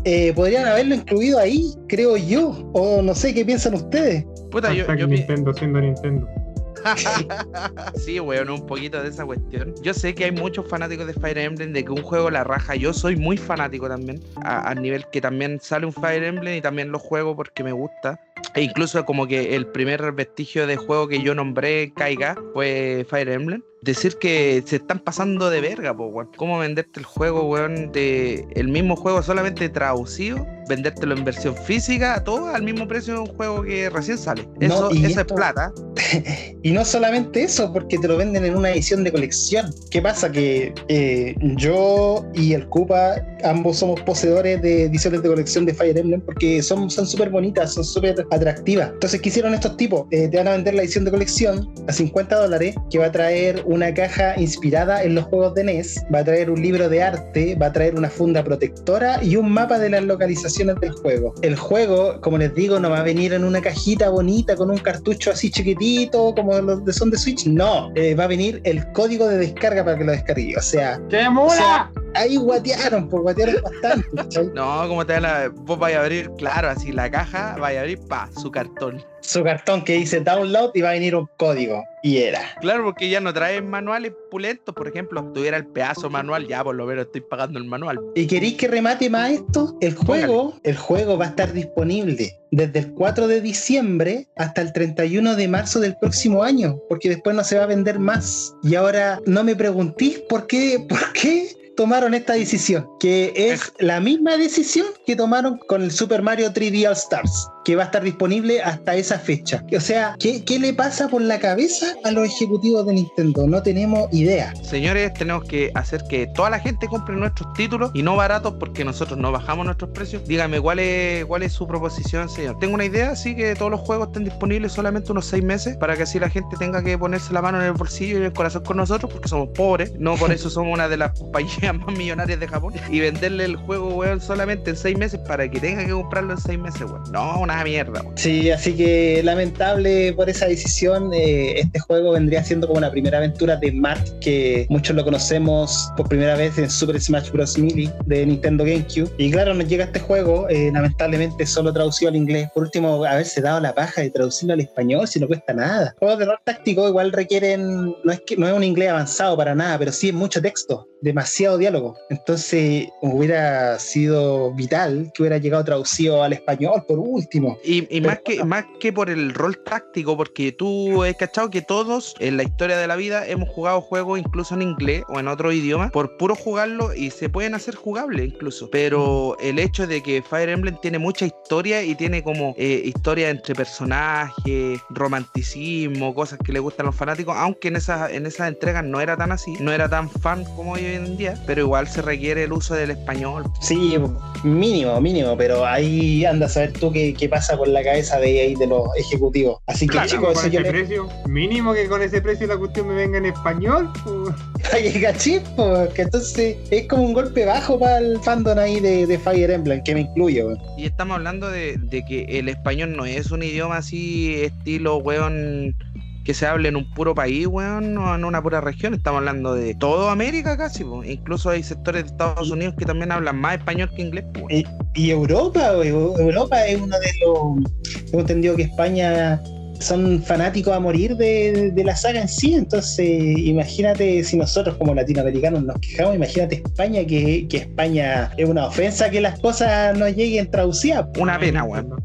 eh, podrían haberlo incluido ahí, creo yo. O no sé qué piensan ustedes. Puta, yo, yo pi- Nintendo siendo Nintendo. sí, weón, un poquito de esa cuestión. Yo sé que hay muchos fanáticos de Fire Emblem, de que un juego la raja. Yo soy muy fanático también, a, a nivel que también sale un Fire Emblem y también lo juego porque me gusta. E incluso como que el primer vestigio de juego que yo nombré caiga fue Fire Emblem. Decir que se están pasando de verga, po, weón. ¿Cómo venderte el juego, weón, de el mismo juego solamente traducido? Vendértelo en versión física, todo al mismo precio de un juego que recién sale. Eso, No, y eso esto- es plata. Y no solamente eso, porque te lo venden en una edición de colección. ¿Qué pasa? Que eh, yo y el Koopa, ambos somos poseedores de ediciones de colección de Fire Emblem porque son son súper bonitas, son súper atractivas. Entonces, ¿qué hicieron estos tipos? Eh, te van a vender la edición de colección a 50 dólares, que va a traer una caja inspirada en los juegos de NES, va a traer un libro de arte, va a traer una funda protectora y un mapa de las localizaciones del juego. El juego, como les digo, no va a venir en una cajita bonita con un cartucho así chiquitito como los de son de Switch. No, eh, va a venir el código de descarga para que lo descargue. O sea, ¡Qué o mula! sea, ahí guatearon, pues guatearon bastante. No, como te da la. Vos vais a abrir, claro, así la caja, vais a abrir, pa, su cartón. Su cartón que dice download y va a venir un código. Y era. Claro, porque ya no traen manuales pulentos. Por ejemplo, tuviera el pedazo manual, ya por lo menos estoy pagando el manual. ¿Y queréis que remate más esto? El juego, el juego va a estar disponible desde el 4 de diciembre hasta el 31 de marzo del próximo año, porque después no se va a vender más. Y ahora no me preguntéis por qué, por qué tomaron esta decisión, que es la misma decisión que tomaron con el Super Mario 3D All Stars, que va a estar disponible hasta esa fecha. O sea, ¿qué, qué le pasa por la cabeza a los ejecutivos de Nintendo? No tenemos idea. Señores, tenemos que hacer que toda la gente compre nuestros títulos y no baratos porque nosotros no bajamos nuestros precios. Dígame cuál es, cuál es su proposición, señor. Tengo una idea, sí, que todos los juegos estén disponibles solamente unos seis meses para que así la gente tenga que ponerse la mano en el bolsillo y en el corazón con nosotros porque somos pobres. No por eso somos una de las compañías más millonarias de Japón y venderle el juego, weón, solamente en seis meses para que tenga que comprarlo en seis meses, weón. No, una mierda, weón. Sí, así que lamentable por esa decisión. eh, este juego vendría siendo como la primera aventura de Matt, que muchos lo conocemos por primera vez en Super Smash Bros. Melee de Nintendo GameCube. Y claro, nos llega este juego, eh, lamentablemente solo traducido al inglés. Por último, haberse dado la paja de traducirlo al español si no cuesta nada. Juegos de rol táctico igual requieren, no es que no es un inglés avanzado para nada, pero sí es mucho texto, demasiado diálogo. Entonces hubiera sido vital que hubiera llegado traducido al español por último. Y, y Pero más, que, más que por el rol táctico, porque tú has cachado que todos en la historia de la vida hemos jugado juegos incluso en inglés o en otro idioma por puro jugarlo y se pueden hacer jugables incluso. Pero el hecho de que Fire Emblem tiene mucha historia y tiene como eh, historia entre personajes, romanticismo, cosas que le gustan a los fanáticos, aunque en esas, en esas entregas no era tan así, no era tan fan como hoy en día, pero igual se requiere el uso del español. Sí, mínimo, mínimo, pero ahí anda a saber tú qué, qué pasa por la cabeza de ahí de los ejecutivos. Así que Claro, chicos, con ese le precio, mínimo que con ese precio la cuestión me venga en español. pues. Ay, cachis, porque entonces es como un golpe bajo para el fandom ahí de, de Fire Emblem, que me incluyo. weón. Y estamos hablando de, de que el español no es un idioma así, estilo, weón, que se hable en un puro país, weón, o en una pura región. Estamos hablando de toda América casi, po. Incluso hay sectores de Estados Unidos que también hablan más español que inglés, weón. Y Europa, weón, Europa es uno de los. Tengo entendido que España son fanáticos a morir de, de la saga en sí. Entonces, imagínate si nosotros como latinoamericanos nos quejamos, imagínate España, que, que España es una ofensa que las cosas no lleguen traducidas. Una pena, Nintendo.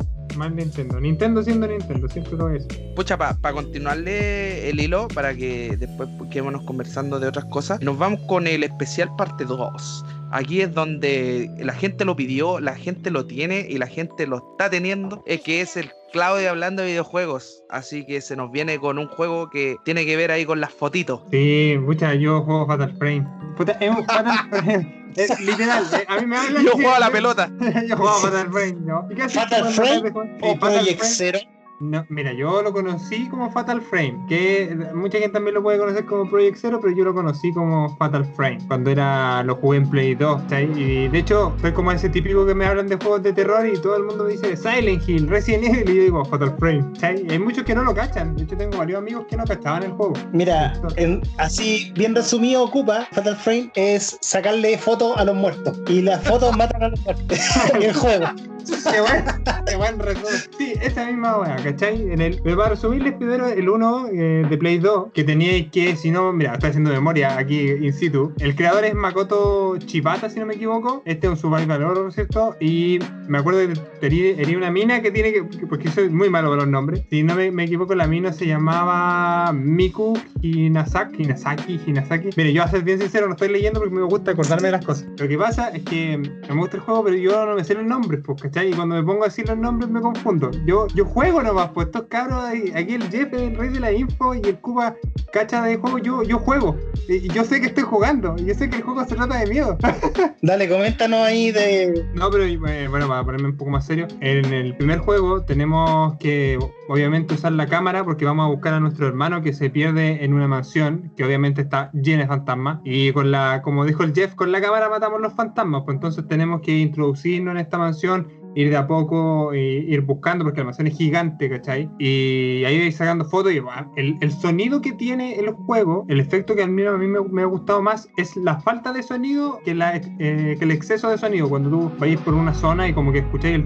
Nintendo. Nintendo siendo Nintendo, siempre lo es. Pucha, para continuarle el hilo, para que después quedémonos conversando de otras cosas, nos vamos con el especial parte 2. Aquí es donde la gente lo pidió, la gente lo tiene y la gente lo está teniendo, es que es el Claudio hablando de videojuegos. Así que se nos viene con un juego que tiene que ver ahí con las fotitos. Sí, mucha, yo juego Fatal Frame. Puta, es un Fatal Frame. Es literal, eh, a mí me hablan. Yo juego a la pelota. yo juego a Fatal Frame, ¿no? ¿Y qué haces Fatal Frame O Project. Zero. No, mira, yo lo conocí como Fatal Frame, que mucha gente también lo puede conocer como Project Zero, pero yo lo conocí como Fatal Frame, cuando era lo jugué en Play 2, ¿cachai? Y de hecho, soy como ese típico que me hablan de juegos de terror y todo el mundo me dice Silent Hill, Resident Evil, y yo digo Fatal Frame. Y hay muchos que no lo cachan, de hecho tengo varios amigos que no cachaban el juego. Mira, en- así bien resumido, ocupa Fatal Frame es sacarle fotos a los muertos. Y las fotos matan a los muertos en el juego. Qué buen, qué buen resumen. Sí, esa misma ¿cachai? En el, para resumirles primero el 1 eh, de Play 2, que tenía que, si no, mira, estoy haciendo memoria aquí in situ. El creador es Makoto Chibata, si no me equivoco. Este es un survival horror, ¿cierto? Y me acuerdo que tenía una mina que tiene que, porque soy muy malo con los nombres. Si no me, me equivoco, la mina se llamaba Miku Hinasaki, Hinasaki, Hinasaki. Mire, yo a ser bien sincero, no estoy leyendo porque me gusta acordarme de las cosas. Lo que pasa es que me gusta el juego, pero yo no me sé los nombres, pues, ¿cachai? Y cuando me pongo así los nombres me confundo. Yo, yo juego nomás, pues estos cabros, aquí el Jeff, el rey de la info y el Cuba cacha de juego, yo, yo juego. Y yo sé que estoy jugando, yo sé que el juego se trata de miedo. Dale, coméntanos ahí de... No, pero eh, bueno, para ponerme un poco más serio, en el primer juego tenemos que obviamente usar la cámara porque vamos a buscar a nuestro hermano que se pierde en una mansión que obviamente está llena de fantasmas y con la, como dijo el Jeff, con la cámara matamos los fantasmas, pues entonces tenemos que introducirnos en esta mansión ir de a poco, ir buscando, porque la mansión es gigante, ¿cachai? Y ahí vais sacando fotos y el, el, sonido que tiene el juego, el efecto que a mí, a mí me, ha gustado más es la falta de sonido que, la, eh, que el exceso de sonido. Cuando tú vais por una zona y como que escucháis el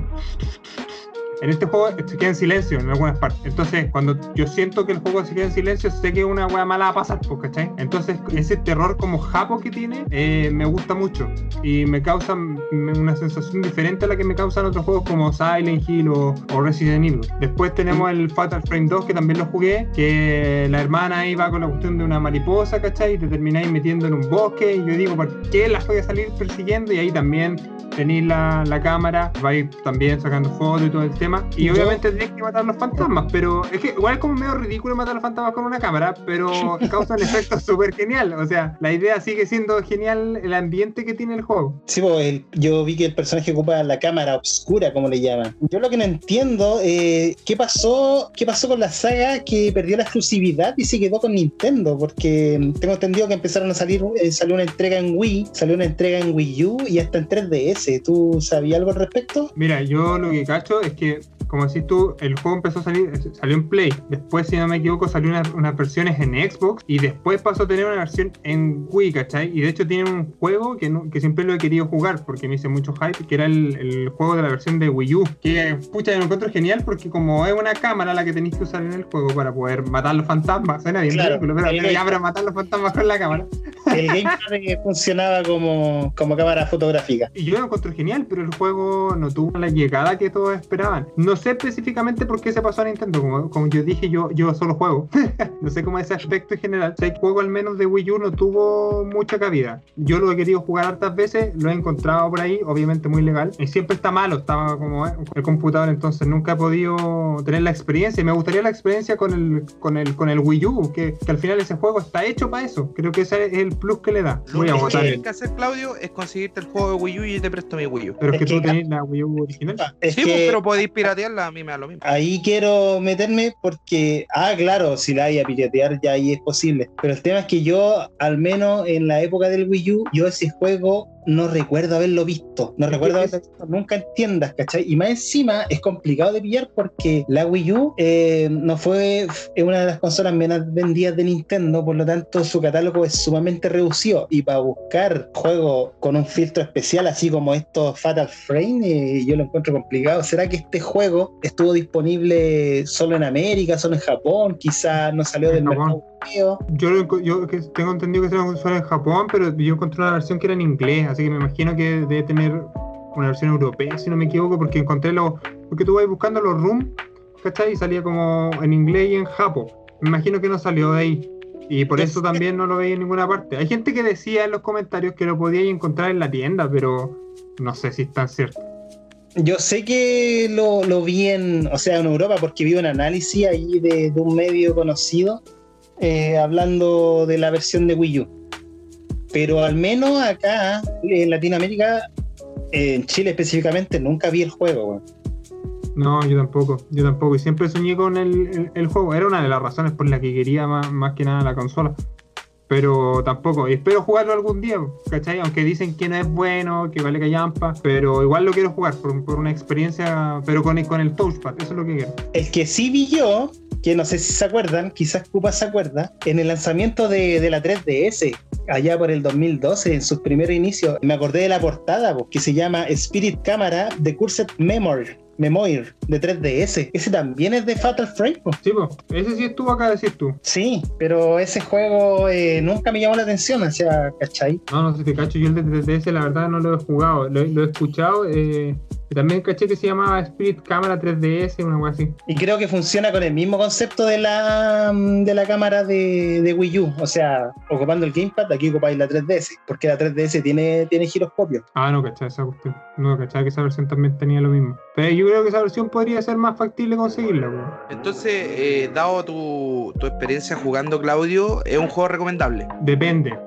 en este juego se queda en silencio en algunas partes. Entonces, cuando yo siento que el juego se queda en silencio, sé que una wea mala va a pasar, pues, ¿cachai? Entonces, ese terror como japo que tiene, eh, me gusta mucho. Y me causa una sensación diferente a la que me causan otros juegos como Silent Hill o, Resident Evil. Después tenemos el Fatal Frame 2, que también lo jugué, que la hermana iba con la cuestión de una mariposa, ¿cachai? Y te termináis metiendo en un bosque. Y yo digo, ¿por qué las voy a salir persiguiendo? Y ahí también tenéis la, la cámara, vais también sacando fotos y todo el tema. Y obviamente tenéis que matar los fantasmas, pero es que igual es como medio ridículo matar los fantasmas con una cámara, pero causa un efecto súper genial. O sea, la idea sigue siendo genial el ambiente que tiene el juego. Sí, pues yo vi que el personaje ocupa la cámara oscura, como le llaman. Yo lo que no entiendo, eh, ¿qué pasó qué pasó con la saga que perdió la exclusividad y se quedó con Nintendo? Porque tengo entendido que empezaron a salir, eh, salió una entrega en Wii, salió una entrega en Wii U y hasta en 3DS. ¿Tú sabías algo al respecto? Mira, yo lo que cacho es que como decís tú, el juego empezó a salir, salió en Play, después, si no me equivoco, salió unas versiones en Xbox y después pasó a tener una versión en Wii, ¿cachai? Y de hecho tiene un juego que, que siempre lo he querido jugar porque me hice mucho hype, que era el, el juego de la versión de Wii U, que pucha, yo lo encuentro genial porque como es una cámara la que tenéis que usar en el juego para poder matar los fantasmas, suena bien claro, pero ya matar los fantasmas con la cámara. El gamepad funcionaba como, como cámara fotográfica. Y yo lo encuentro genial, pero el juego no tuvo la llegada que todos esperaban. No sé específicamente por qué se pasó a Nintendo. Como, como yo dije, yo, yo solo juego. no sé cómo ese aspecto en general. el juego al menos de Wii U no tuvo mucha cabida. Yo lo he querido jugar hartas veces, lo he encontrado por ahí, obviamente muy legal. Y siempre está malo, estaba como eh, el computador, entonces nunca he podido tener la experiencia. Y me gustaría la experiencia con el, con el, con el Wii U, que, que al final ese juego está hecho para eso. Creo que ese es el plus que le da. Voy a votar. Lo que tienes que hacer, Claudio, es conseguirte el juego de Wii U y yo te presto mi Wii U. Pero es, que, tú tenés la Wii U original. sí, pues, pero podéis lo mismo. Ahí quiero meterme porque, ah, claro, si la hay a piratear ya ahí es posible. Pero el tema es que yo, al menos en la época del Wii U, yo ese juego no recuerdo haberlo visto. No recuerdo haberlo visto nunca en tiendas, ¿cachai? Y más encima es complicado de pillar porque la Wii U eh, no fue una de las consolas menos vendidas de Nintendo, por lo tanto su catálogo es sumamente reducido. Y para buscar juegos con un filtro especial, así como estos Fatal Frame, eh, yo lo encuentro complicado. ¿Será que este juego estuvo disponible solo en América, solo en Japón? Quizás no salió del mercado yo, yo tengo entendido que se solo en Japón, pero yo encontré una versión que era en inglés, así que me imagino que debe tener una versión europea, si no me equivoco, porque encontré lo. Porque tú vas buscando los rooms, ¿cachai? Y salía como en inglés y en Japón. Me imagino que no salió de ahí. Y por eso también no lo veía en ninguna parte. Hay gente que decía en los comentarios que lo podía encontrar en la tienda, pero no sé si es tan cierto. Yo sé que lo, lo vi en, o sea, en Europa, porque vi un análisis ahí de, de un medio conocido eh, hablando de la versión de Wii U. Pero al menos acá, en Latinoamérica, en Chile específicamente, nunca vi el juego. No, yo tampoco, yo tampoco. Y siempre soñé con el, el, juego. Era una de las razones por las que quería más, más que nada la consola. Pero tampoco, y espero jugarlo algún día, ¿cachai? Aunque dicen que no es bueno, que vale callampa, pero igual lo quiero jugar por, por una experiencia, pero con el, con el touchpad, eso es lo que quiero. El que sí vi yo que no sé si se acuerdan, quizás Cupa se acuerda, en el lanzamiento de, de la 3DS, allá por el 2012, en sus primeros inicios, me acordé de la portada, que se llama Spirit Camera The Cursed Memory Memoir de 3DS. Ese también es de Fatal Frame. po. Sí, pues, ese sí estuvo acá, decís tú. Sí, pero ese juego eh, nunca me llamó la atención, o sea, ¿cachai? No, no sé si te cacho, yo el de 3DS la verdad no lo he jugado, lo, lo he escuchado. Eh, también caché que se llamaba Spirit Camera 3DS, una cosa así. Y creo que funciona con el mismo concepto de la, mm, de la cámara de, de Wii U. O sea, ocupando el gamepad, aquí ocupáis la 3DS, porque la 3DS tiene, tiene giroscopio. Ah, no cachaba esa cuestión. No cachaba que esa versión también tenía lo mismo. Pero yo creo que esa versión podría ser más factible conseguirla. Entonces, eh, dado tu, tu experiencia jugando, Claudio, es un juego recomendable. Depende.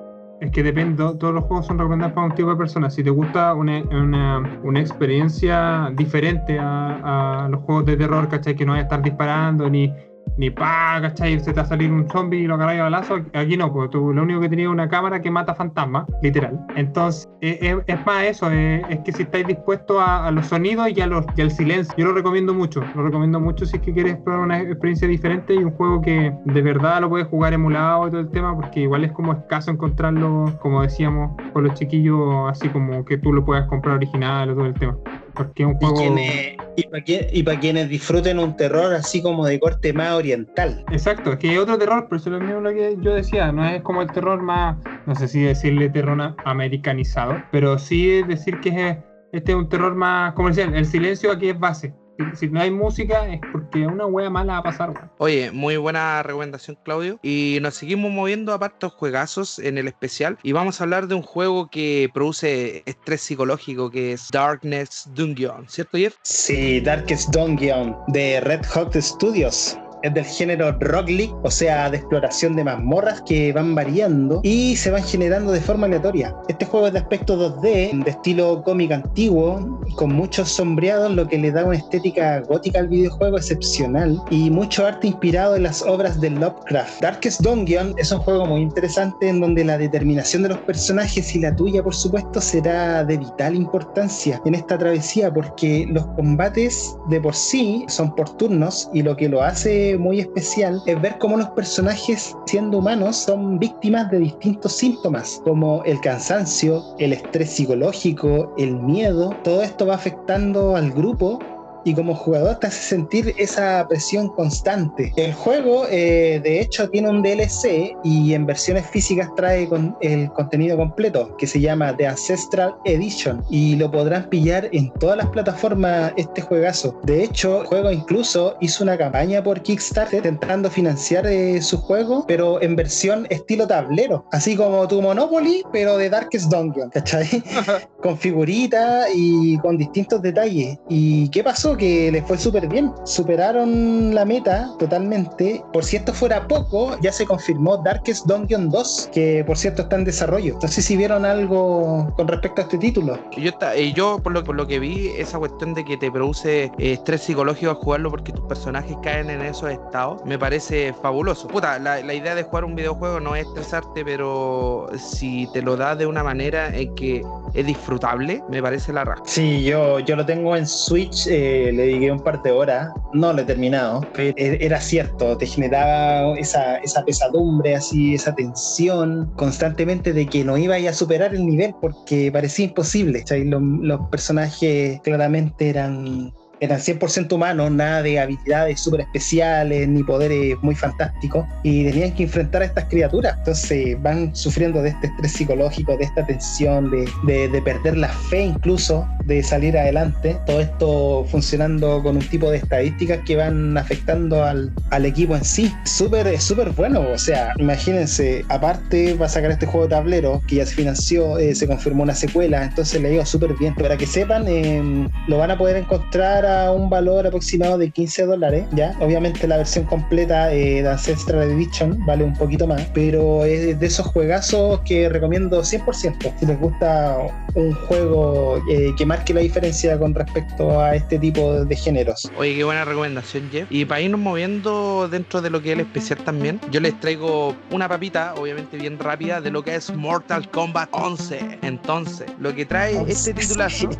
Es que depende, to- todos los juegos son recomendados para un tipo de persona. Si te gusta una, una, una experiencia diferente a, a los juegos de terror, ¿cachai? Que no vaya a estar disparando ni, ni pa, ¿cachai? Se te va a salir un zombie y lo agarráis a balazo. Aquí no, porque tú lo único que tenías es una cámara que mata fantasmas, literal. Entonces, eh, eh, es más eso, eh, es que si estáis dispuestos a, a los sonidos y, a los, y al silencio, yo lo recomiendo mucho. Lo recomiendo mucho si es que quieres probar una experiencia diferente y un juego que de verdad lo puedes jugar emulado y todo el tema, porque igual es como escaso encontrarlo, como decíamos, con los chiquillos, así como que tú lo puedas comprar original o todo el tema. Porque es Y, juego. quienes, y para y quienes disfruten un terror así como de corte más oriental. Exacto, es que hay otro terror, pero eso es lo mismo lo que yo decía, no es como el terror más, no sé si decirle terror americanizado, pero sí es decir que es, este es un terror más comercial. El silencio aquí es base. Si, no hay música es porque una wea mala va a pasar. Oye, muy buena recomendación, Claudio. Y nos seguimos moviendo a partos juegazos en el especial. Y vamos a hablar de un juego que produce estrés psicológico, que es Darkness Dungeon, ¿cierto, Jeff? Sí, Darkest Dungeon de Red Hot Studios. Es del género Rock League, o sea, de exploración de mazmorras que van variando y se van generando de forma aleatoria. Este juego es de aspecto 2D, de estilo cómic antiguo, con muchos sombreados, lo que le da una estética gótica al videojuego excepcional y mucho arte inspirado en las obras de Lovecraft. Darkest Dungeon es un juego muy interesante en donde la determinación de los personajes y la tuya, por supuesto, será de vital importancia en esta travesía porque los combates de por sí son por turnos y lo que lo hace muy especial es ver cómo los personajes, siendo humanos, son víctimas de distintos síntomas como el cansancio, el estrés psicológico, el miedo. Todo esto va afectando al grupo y como jugador te hace sentir esa presión constante. El juego, eh, de hecho, tiene un DLC y en versiones físicas trae con el contenido completo que se llama The Ancestral Edition y lo podrán pillar en todas las plataformas este juegazo. De hecho, el juego incluso hizo una campaña por Kickstarter intentando financiar eh, su juego, pero en versión estilo tablero, así como tu Monopoly, pero de Darkest Dungeon, ¿cachai? con figuritas y con distintos detalles. ¿Y qué pasó? Que les fue súper bien. Superaron la meta totalmente. Por si esto fuera poco, ya se confirmó Darkest Dungeon 2, que por cierto está en desarrollo. No sé si vieron algo con respecto a este título. Y Yo, yo por, lo, por lo que vi, esa cuestión de que te produce eh, estrés psicológico al jugarlo porque tus personajes caen en esos estados, me parece fabuloso. Puta, la, la idea de jugar un videojuego no es estresarte, pero si te lo da de una manera en que es disfrutable, me parece la raja. Sí, yo, yo lo tengo en Switch, eh, le dediqué un par de horas, no lo he terminado, pero era cierto, te generaba esa, esa pesadumbre, así, esa tensión constantemente de que no ibas a superar el nivel porque parecía imposible. O sea, los personajes claramente eran eran 100% humanos, nada de habilidades súper especiales ni poderes muy fantásticos, y tenían que enfrentar a estas criaturas. Entonces van sufriendo de este estrés psicológico, de esta tensión, de, de- de perder la fe incluso, de salir adelante. Todo esto funcionando con un tipo de estadísticas que van afectando al, al equipo en sí. Súper, súper bueno, o sea, imagínense, aparte va a sacar este juego de tablero que ya se financió, eh, se confirmó una secuela, entonces le digo súper bien. Para que sepan, eh, lo van a poder encontrar a un valor aproximado de 15 dólares, ¿ya? Obviamente la versión completa eh, de Ancestral Edition vale un poquito más, pero es de esos juegazos que recomiendo 100%. Si les gusta un juego eh, que marque la diferencia con respecto a este tipo de géneros. Oye, qué buena recomendación, Jeff. Y para irnos moviendo dentro de lo que es el especial también, yo les traigo una papita, obviamente bien rápida, de lo que es Mortal Kombat 11. Entonces, lo que trae este titulazo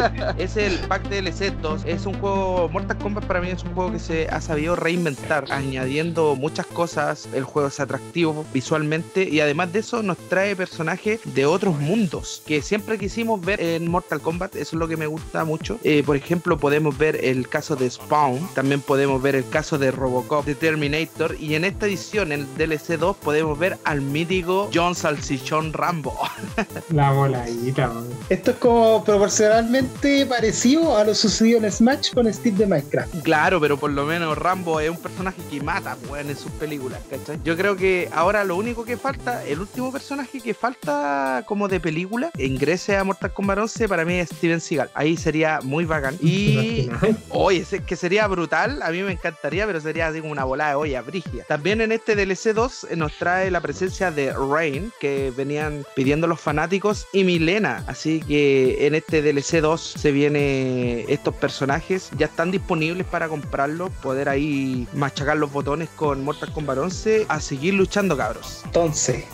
es el pack de DLC2, es un juego, Mortal Kombat para mí es un juego que se ha sabido reinventar, añadiendo muchas cosas, el juego es atractivo visualmente y además de eso nos trae personajes de otros mundos que siempre quisimos ver en Mortal Kombat, eso es lo que me gusta mucho. Eh, por ejemplo, podemos ver el caso de Spawn, también podemos ver el caso de Robocop, de Terminator y en esta edición, en el DLC 2, podemos ver al mítico John Salsichón Rambo. La voladita, weón. Esto es como proporcionalmente parecido a lo sucedido en Smash con Steve de Minecraft. Claro, pero por lo menos Rambo es un personaje que mata, weón, en sus películas, ¿cachai? Yo creo que ahora lo único que falta, el último personaje que falta como de película, ingrese a Mortal Kombat 11, para mí es Steven Seagal. Ahí sería muy bacán. Y, oye, es que sería brutal, a mí me encantaría, pero sería así como una bola de olla brigia. También en este DLC 2 eh, nos trae la presencia de Rain, que venían pidiendo los fanáticos, y Milena. Así que en este DLC 2 se viene estos personajes, ya están disponibles para comprarlos, poder ahí machacar los botones con Mortal Kombat 11, a seguir luchando, cabros. Entonces,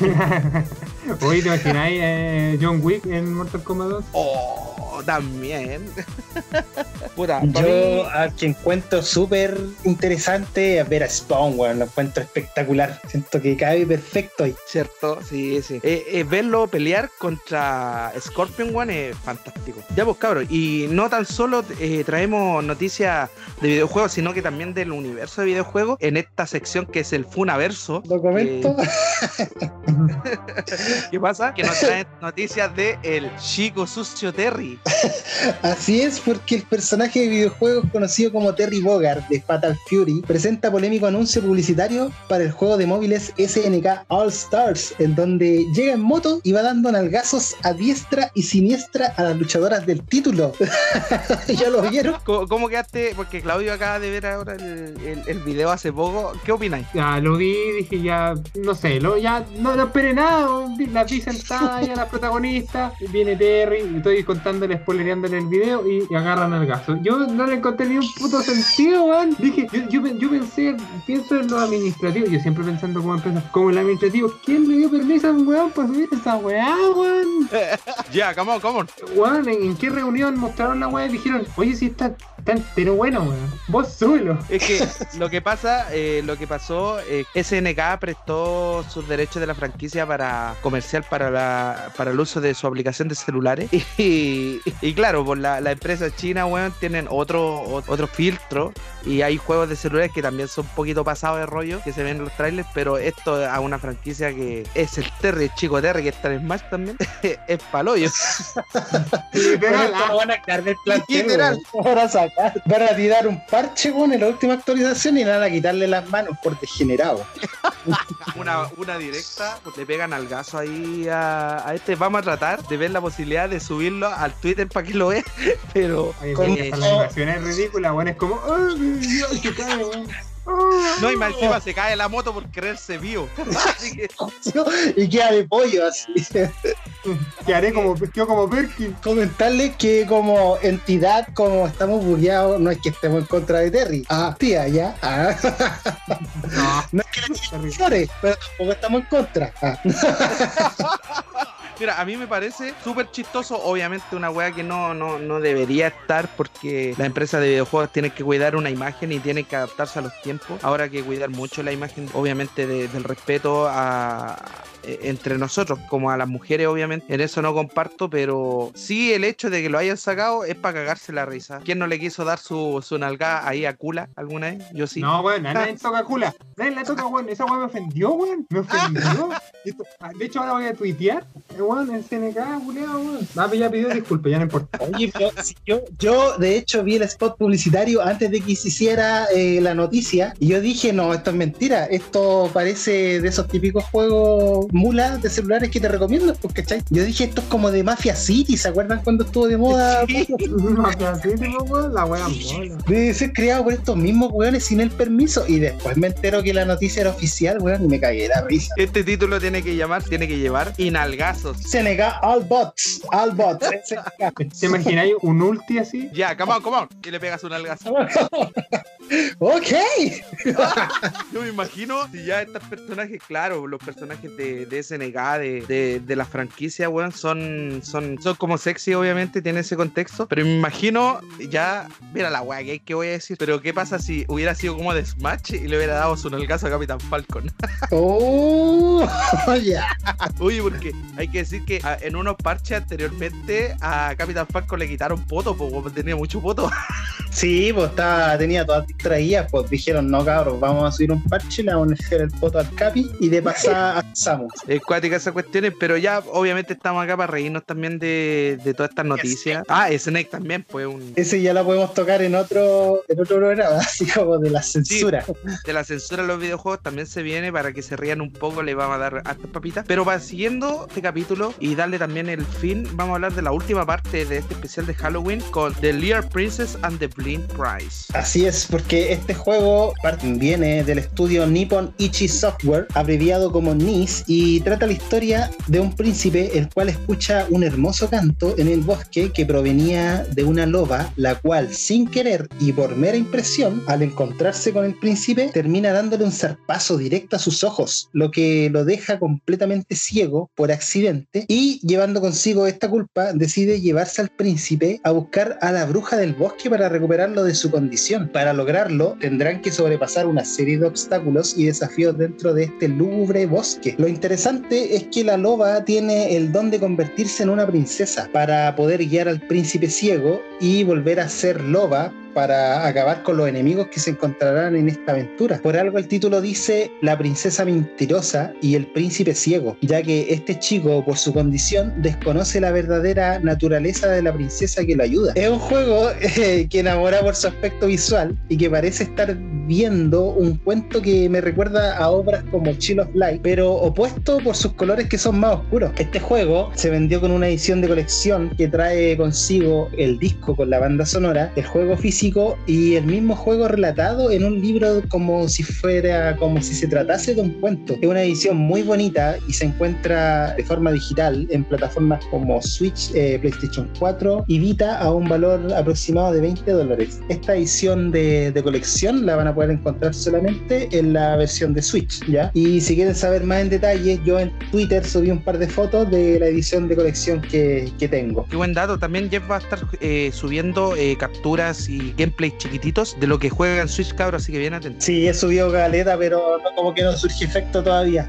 Oye, ¿te imagináis eh, John Wick en Mortal Kombat 2? Oh, también. Puta, yo mí- al que encuentro súper interesante es ver a Spawn, weón. Lo encuentro espectacular. Siento que cabe perfecto ahí. ¿Cierto? Sí, sí. Eh, eh, verlo pelear contra Scorpion One es fantástico. Ya pues cabros, y no tan solo eh, traemos noticias de videojuegos, sino que también del universo de videojuegos en esta sección que es el Funaverso. Lo comento. ¿Qué pasa? Que nos trae noticias de el chico sucio Terry. Así es, porque el personaje de videojuegos conocido como Terry Bogard de Fatal Fury presenta polémico anuncio publicitario para el juego de móviles SNK All Stars, en donde llega en moto y va dando nalgazos a diestra y siniestra a las luchadoras del título. ¿Ya lo vieron? ¿Cómo, cómo quedaste? Porque Claudio acaba de ver ahora el, el- el video hace poco. ¿Qué opináis? Ya lo vi, dije ya, no sé, lo, ya no, no esperé nada, las vi sentadas ya las protagonistas, y viene Terry, y estoy contándole, spoilereándole el video y, y agarran el gaso. Yo no le encontré ni un puto sentido, weón. Dije, yo, yo, yo pensé, pienso en lo administrativo, yo siempre pensando como empresa, como el administrativo, ¿quién le dio permiso a un weón para subir esa weá, weón? Ya, come on, come on. Weón, ¿en, en qué reunión mostraron la weá y dijeron, oye, si está, está entero bueno, weón? Vos súbelo. Es que lo que pasa, eh, lo que pasó, eh, SNK prestó sus derechos de la franquicia para comercial para la para el uso de su aplicación de celulares y, y claro, por la, la empresa china, weón, tienen otro otro filtro y hay juegos de celulares que también son un poquito pasados de rollo que se ven en los trailers, pero esto a una franquicia que es el Terry, el chico Terry que está en Smash también, es paloyo. Literal, ah. van a del plantel, Literal. weón. Van a tirar un parche weón, en la última actualización y van a quitarle las manos por degenerado. una, una directa, pues, le pegan al gaso ahí a, a este. Vamos a tratar de ver la posibilidad de subirlo al Twitter para que lo vea, pero Oye, Con esto- animación es ridícula, weón. Es como, ¡ay, Dios, cae, weón! ¡Ah! no, y más encima se cae la moto por creerse vivo. Y queda de pollo así. Que haré como, quedo como Perkin. Comentarles que como entidad, como estamos bugueados, no es que estemos en contra de Terry. Ah, tía, ya. Ah. No, No es que le pero tampoco estamos en contra. Ah. mira, a mí me parece súper chistoso. Obviamente, una wea que no, no, no debería estar porque la empresa de videojuegos tiene que cuidar una imagen y tiene que adaptarse a los tiempos. Ahora hay que cuidar mucho la imagen, obviamente, de- del respeto a entre nosotros, como a las mujeres, obviamente. En eso no comparto, pero sí el hecho de que lo hayan sacado es para cagarse la risa. ¿Quién no le quiso dar su, su nalgada ahí a Kula alguna vez? Yo sí. No, weón, a nadie toca cula. Nadie la toca, weón. Esa weón me ofendió, weón. Me ofendió. Ah, De hecho, ahora voy a tuitear. Eh, Weón, en CNK, weón. Ah, pero ya pidió disculpas, ya no importa. Oye, pero si yo, yo de hecho vi el spot publicitario antes de que se hiciera eh, la noticia y yo dije, no, esto es mentira, esto parece de esos típicos juegos mulas de celulares que te recomiendo, porque ¿cachai? Yo dije, esto es como de Mafia City, ¿se acuerdan cuando estuvo de moda? Sí. Tipo, weón, la weá mola. Debe ser creado por estos mismos weones sin el permiso y después me entero que la noticia era oficial, weón, y me cagué de la risa. Este título tiene que llamar, tiene que llevar Inalgazos. SNK All Bots. All Bots. ¿Te imagináis un ulti así? Ya, come on, come on. Y le pegas un algazo. ok. Yo me imagino si ya estos personajes, claro, los personajes de, de SNK, de, de, de la franquicia, weón, son, son, son como sexy, obviamente, tiene ese contexto. Pero me imagino ya, mira la weá que, que voy a decir. Pero ¿qué pasa si hubiera sido como de Smash y le hubiera dado su nalgazo a Capitán Falcon? Oh, ya. Oye, porque hay que decir que ah, en unos parches anteriormente a Capitán Falcon le quitaron poto, porque tenía mucho poto. Sí, pues estaba, tenía todas distraídas, pues dijeron, no cabros, vamos a subir un parche, le vamos a hacer el foto al Capi y de pasada a Samus. Es cuática esas cuestiones, pero ya obviamente estamos acá para reírnos también de, de todas estas noticias. Ah, Snake también fue un... Ese ya la podemos tocar en otro, en otro programa, así como de la censura. de la censura de los videojuegos también se viene para que se rían un poco, le vamos a dar hartas papitas. Pero para siguiendo este capítulo y darle también el fin, vamos a hablar de la última parte de este especial de Halloween con The Lear Princess and the Prize. Así es, porque este juego viene del estudio Nippon Ichi Software, abreviado como NIS, y trata la historia de un príncipe el cual escucha un hermoso canto en el bosque que provenía de una loba, la cual sin querer y por mera impresión, al encontrarse con el príncipe, termina dándole un zarpazo directo a sus ojos, lo que lo deja completamente ciego por accidente y llevando consigo esta culpa, decide llevarse al príncipe a buscar a la bruja del bosque para de su condición. Para lograrlo, tendrán que sobrepasar una serie de obstáculos y desafíos dentro de este lúgubre bosque. Lo interesante es que la loba tiene el don de convertirse en una princesa para poder guiar al príncipe ciego y volver a ser loba para acabar con los enemigos que se encontrarán en esta aventura. Por algo el título dice La princesa mentirosa y el príncipe ciego, ya que este chico, por su condición, desconoce la verdadera naturaleza de la princesa que lo ayuda. Es un juego eh, que enamora por su aspecto visual y que parece estar viendo un cuento que me recuerda a obras como Chill of Light, pero opuesto por sus colores que son más oscuros. Este juego se vendió con una edición de colección que trae consigo el disco con la banda sonora, el juego físico y el mismo juego relatado en un libro como si fuera, como si se tratase de un cuento. Es una edición muy bonita y se encuentra de forma digital en plataformas como Switch, eh, PlayStation 4 y Vita a un valor aproximado de 20 dólares. Esta edición de, colección la van a poder encontrar solamente en la versión de Switch, ¿ya? Y si quieren saber más en detalle, yo en Twitter subí un par de fotos de la edición de colección que, que tengo. Qué buen dato. También Jeff va a estar eh, subiendo eh, capturas y gameplays chiquititos de lo que juega en Switch, cabros, así que bien atentos. Sí, he subido galeta, pero no, como que no surge efecto todavía.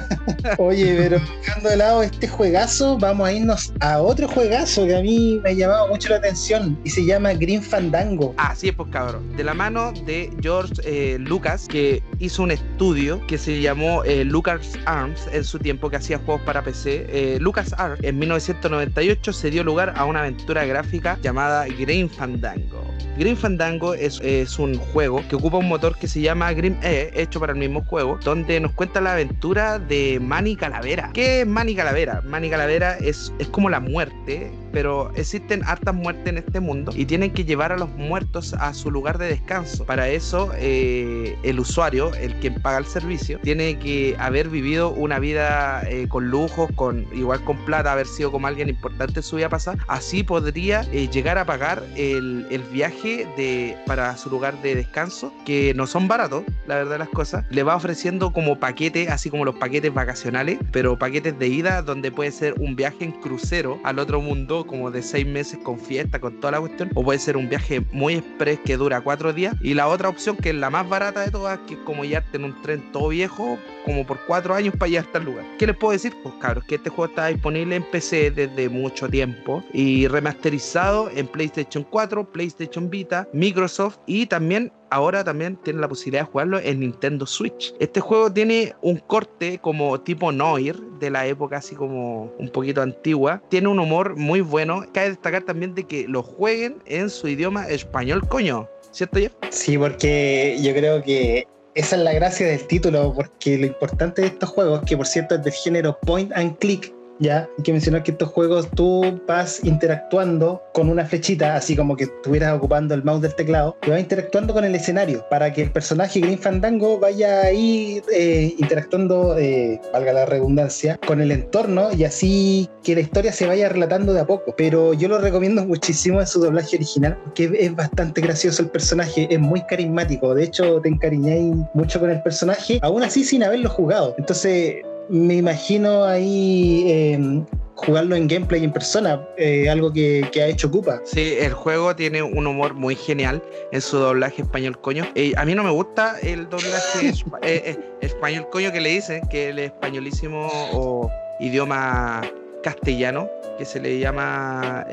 Oye, pero dejando de lado este juegazo, vamos a irnos a otro juegazo que a mí me ha llamado mucho la atención y se llama Green Fandango. Así es, pues cabrón. De la mano de George eh, Lucas, que hizo un estudio que se llamó eh, Lucas Arms en su tiempo, que hacía juegos para PC. Eh, Lucas Arms en 1998 se dio lugar a una aventura gráfica llamada Green Fandango. Green Fandango es, es un juego que ocupa un motor que se llama Grim E, hecho para el mismo juego, donde nos cuenta la aventura de Manny Calavera. ¿Qué es Manny Calavera? Manny Calavera es, es como la muerte, pero existen hartas muertes en este mundo y tienen que llevar a los muertos a su lugar de descanso. Para eso, eh, el usuario, el quien paga el servicio, tiene que haber vivido una vida eh, con lujos, con igual con plata, haber sido como alguien importante en su vida pasada. Así podría eh, llegar a pagar el, el viaje de, para su lugar de descanso, que no son baratos, la verdad las cosas. Le va ofreciendo como paquetes, así como los paquetes vacacionales, pero paquetes de ida donde puede ser un viaje en crucero al otro mundo, como de seis meses con fiesta, con toda la cuestión, o puede ser un viaje muy express que dura cuatro días. Y la otra opción, que es la más barata de todas, que es como llevarte en un tren todo viejo, como por cuatro años para llegar hasta el lugar. ¿Qué les puedo decir? Pues cabros, que este juego está disponible en PC desde mucho tiempo y remasterizado en PlayStation 4, PlayStation Vita, Microsoft y también ahora también tiene la posibilidad de jugarlo en Nintendo Switch. Este juego tiene un corte como tipo Noir de la época así como un poquito antigua. Tiene un humor muy bueno. Cabe destacar también de que lo jueguen en su idioma español, coño. ¿Cierto, Jeff? Sí, porque yo creo que esa es la gracia del título, porque lo importante de estos juegos, que por cierto es del género point and click, ya, que mencionar que estos juegos tú vas interactuando con una flechita, así como que estuvieras ocupando el mouse del teclado, y vas interactuando con el escenario para que el personaje Green Fandango vaya ahí eh, interactuando, eh, valga la redundancia, con el entorno y así que la historia se vaya relatando de a poco. Pero yo lo recomiendo muchísimo en su doblaje original, porque es bastante gracioso el personaje, es muy carismático, de hecho te encariñáis mucho con el personaje, aún así sin haberlo jugado. Entonces me imagino ahí eh, jugarlo en gameplay en persona, eh, algo que, que, ha hecho Cupa. Sí, el juego tiene un humor muy genial en su doblaje español coño. Eh, a mí no me gusta el doblaje eh, español coño que le dicen, que el españolísimo o idioma castellano, que se le llama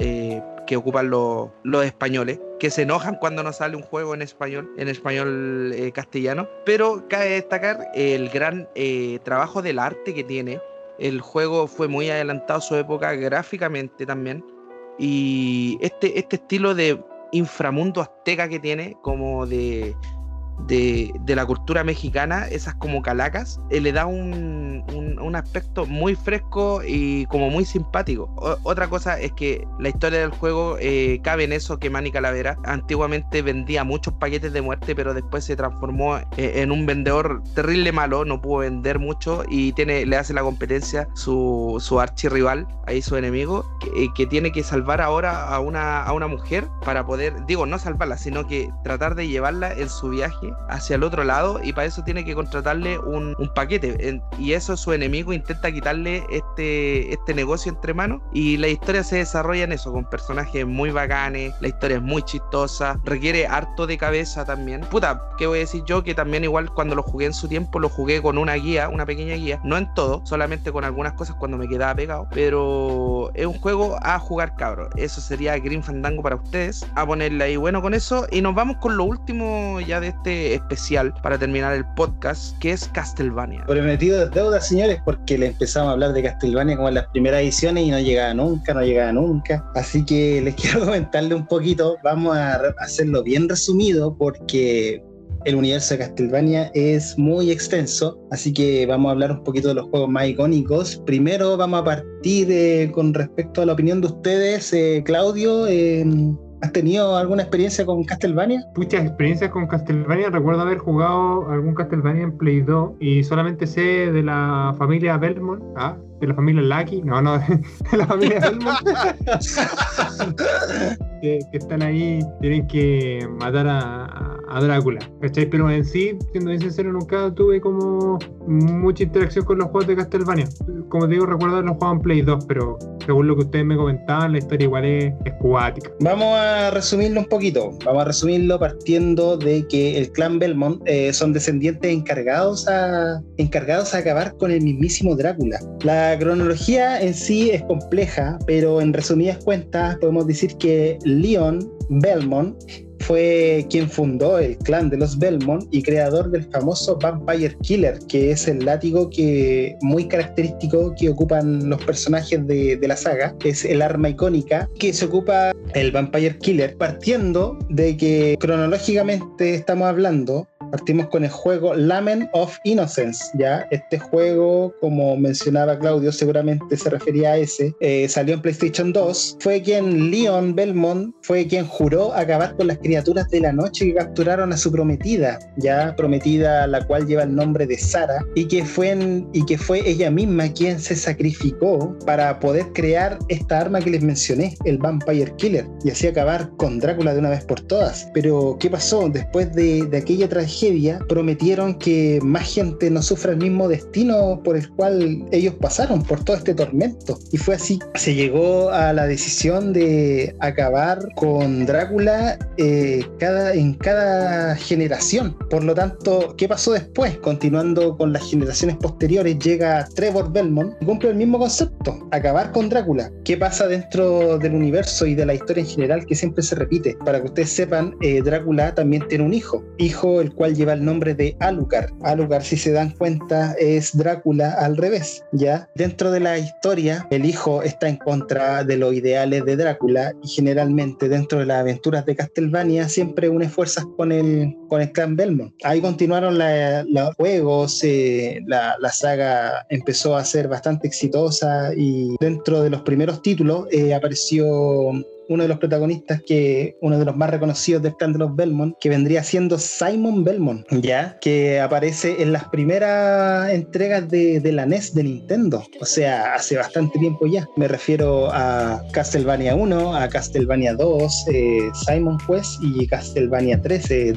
que ocupan los, los españoles, que se enojan cuando no sale un juego en español, en español castellano. Pero cabe destacar el gran trabajo del arte que tiene el juego fue muy adelantado a su época gráficamente también. Y este, este estilo de inframundo azteca que tiene, como de de, la cultura mexicana, esas como calacas, eh, le da un, un, aspecto muy fresco y como muy simpático. otra cosa es que la historia del juego eh, cabe en eso que Manny Calavera antiguamente vendía muchos paquetes de muerte, pero después se transformó eh, en un vendedor terrible malo, no pudo vender mucho y tiene, le hace la competencia su, su archirrival, ahí su enemigo, que, que tiene que salvar ahora a una, a una mujer para poder, digo, no salvarla, sino que tratar de llevarla en su viaje hacia el otro lado y para eso tiene que contratarle un, paquete. y eso su enemigo intenta quitarle este, este negocio entre manos y la historia se desarrolla en eso, con personajes muy bacanes, la historia es muy chistosa, requiere harto de cabeza también. Puta, ¿qué voy a decir yo? Que también igual cuando lo jugué en su tiempo, lo jugué con una guía, una pequeña guía, no en todo, solamente con algunas cosas cuando me quedaba pegado, pero es un juego a jugar cabro. Eso sería Green Fandango para ustedes, a ponerle ahí bueno con eso y nos vamos con lo último ya de este especial para terminar el podcast, que es Castlevania. Prometido de deuda, señores, porque le empezamos a hablar de Castlevania como en las primeras ediciones y no llegaba nunca, no llegaba nunca. Así que les quiero comentarle un poquito. Vamos a hacerlo bien resumido porque el universo de Castlevania es muy extenso, así que vamos a hablar un poquito de los juegos más icónicos. Primero vamos a partir eh, con respecto a la opinión de ustedes, eh, Claudio. Eh, ¿Has tenido alguna experiencia con Castlevania? Muchas experiencias con Castlevania. Recuerdo haber jugado algún Castlevania en Play 2 y solamente sé de la familia Belmont. Ah, de la familia Lucky. No, no, de la familia Belmont. que, están ahí, tienen que matar a, a Drácula, ¿cachai? Pero en sí, siendo bien sincero, nunca tuve como mucha interacción con los juegos de Castlevania. Como te digo, recuerdo los juegos en Play 2, pero según lo que ustedes me comentaban, la historia igual es, es Vamos a resumirlo un poquito. Vamos a resumirlo partiendo de que el clan Belmont eh, son descendientes encargados a, encargados a acabar con el mismísimo Drácula. La cronología en sí es compleja, pero en resumidas cuentas podemos decir que Leon Belmont fue quien fundó el clan de los Belmont y creador del famoso Vampire Killer, que es el látigo que muy característico que ocupan los personajes de, de la saga. Es el arma icónica que se ocupa el Vampire Killer, partiendo de que cronológicamente estamos hablando Partimos con el juego Lament of Innocence, ¿ya? Este juego, como mencionaba Claudio, seguramente se refería a ese, eh, salió en PlayStation 2. Fue quien Leon Belmont fue quien juró acabar con las criaturas de la noche que capturaron a su prometida, ¿ya? Prometida la cual lleva el nombre de Sara y que fue, y que fue ella misma quien se sacrificó para poder crear esta arma que les mencioné, el Vampire Killer, y así acabar con Drácula de una vez por todas. Pero, ¿qué pasó? Después de, de aquella tragedia, prometieron que más gente no sufra el mismo destino por el cual ellos pasaron, por todo este tormento. Y fue así. Se llegó a la decisión de acabar con Drácula eh, cada, en cada generación. Por lo tanto, ¿qué pasó después? Continuando con las generaciones posteriores, llega Trevor Belmont y cumple el mismo concepto, acabar con Drácula. ¿Qué pasa dentro del universo y de la historia en general que siempre se repite? Para que ustedes sepan, eh, Drácula también tiene un hijo, hijo el cual lleva el nombre de Alucard. Alucard, si se dan cuenta, es Drácula al revés, ¿ya? Dentro de la historia, el hijo está en contra de los ideales de Drácula y generalmente dentro de las aventuras de Castlevania siempre une fuerzas con el, con el clan Belmont. Ahí continuaron los juegos, eh, la, saga empezó a ser bastante exitosa y dentro de los primeros títulos eh, apareció uno de los protagonistas que uno de los más reconocidos del clan de los Belmont, que vendría siendo Simon Belmont, ya que aparece en las primeras entregas de, la NES de Nintendo, o sea, hace bastante tiempo ya. Me refiero a Castlevania 1, a Castlevania 2, eh, Simon Quest y Castlevania 13,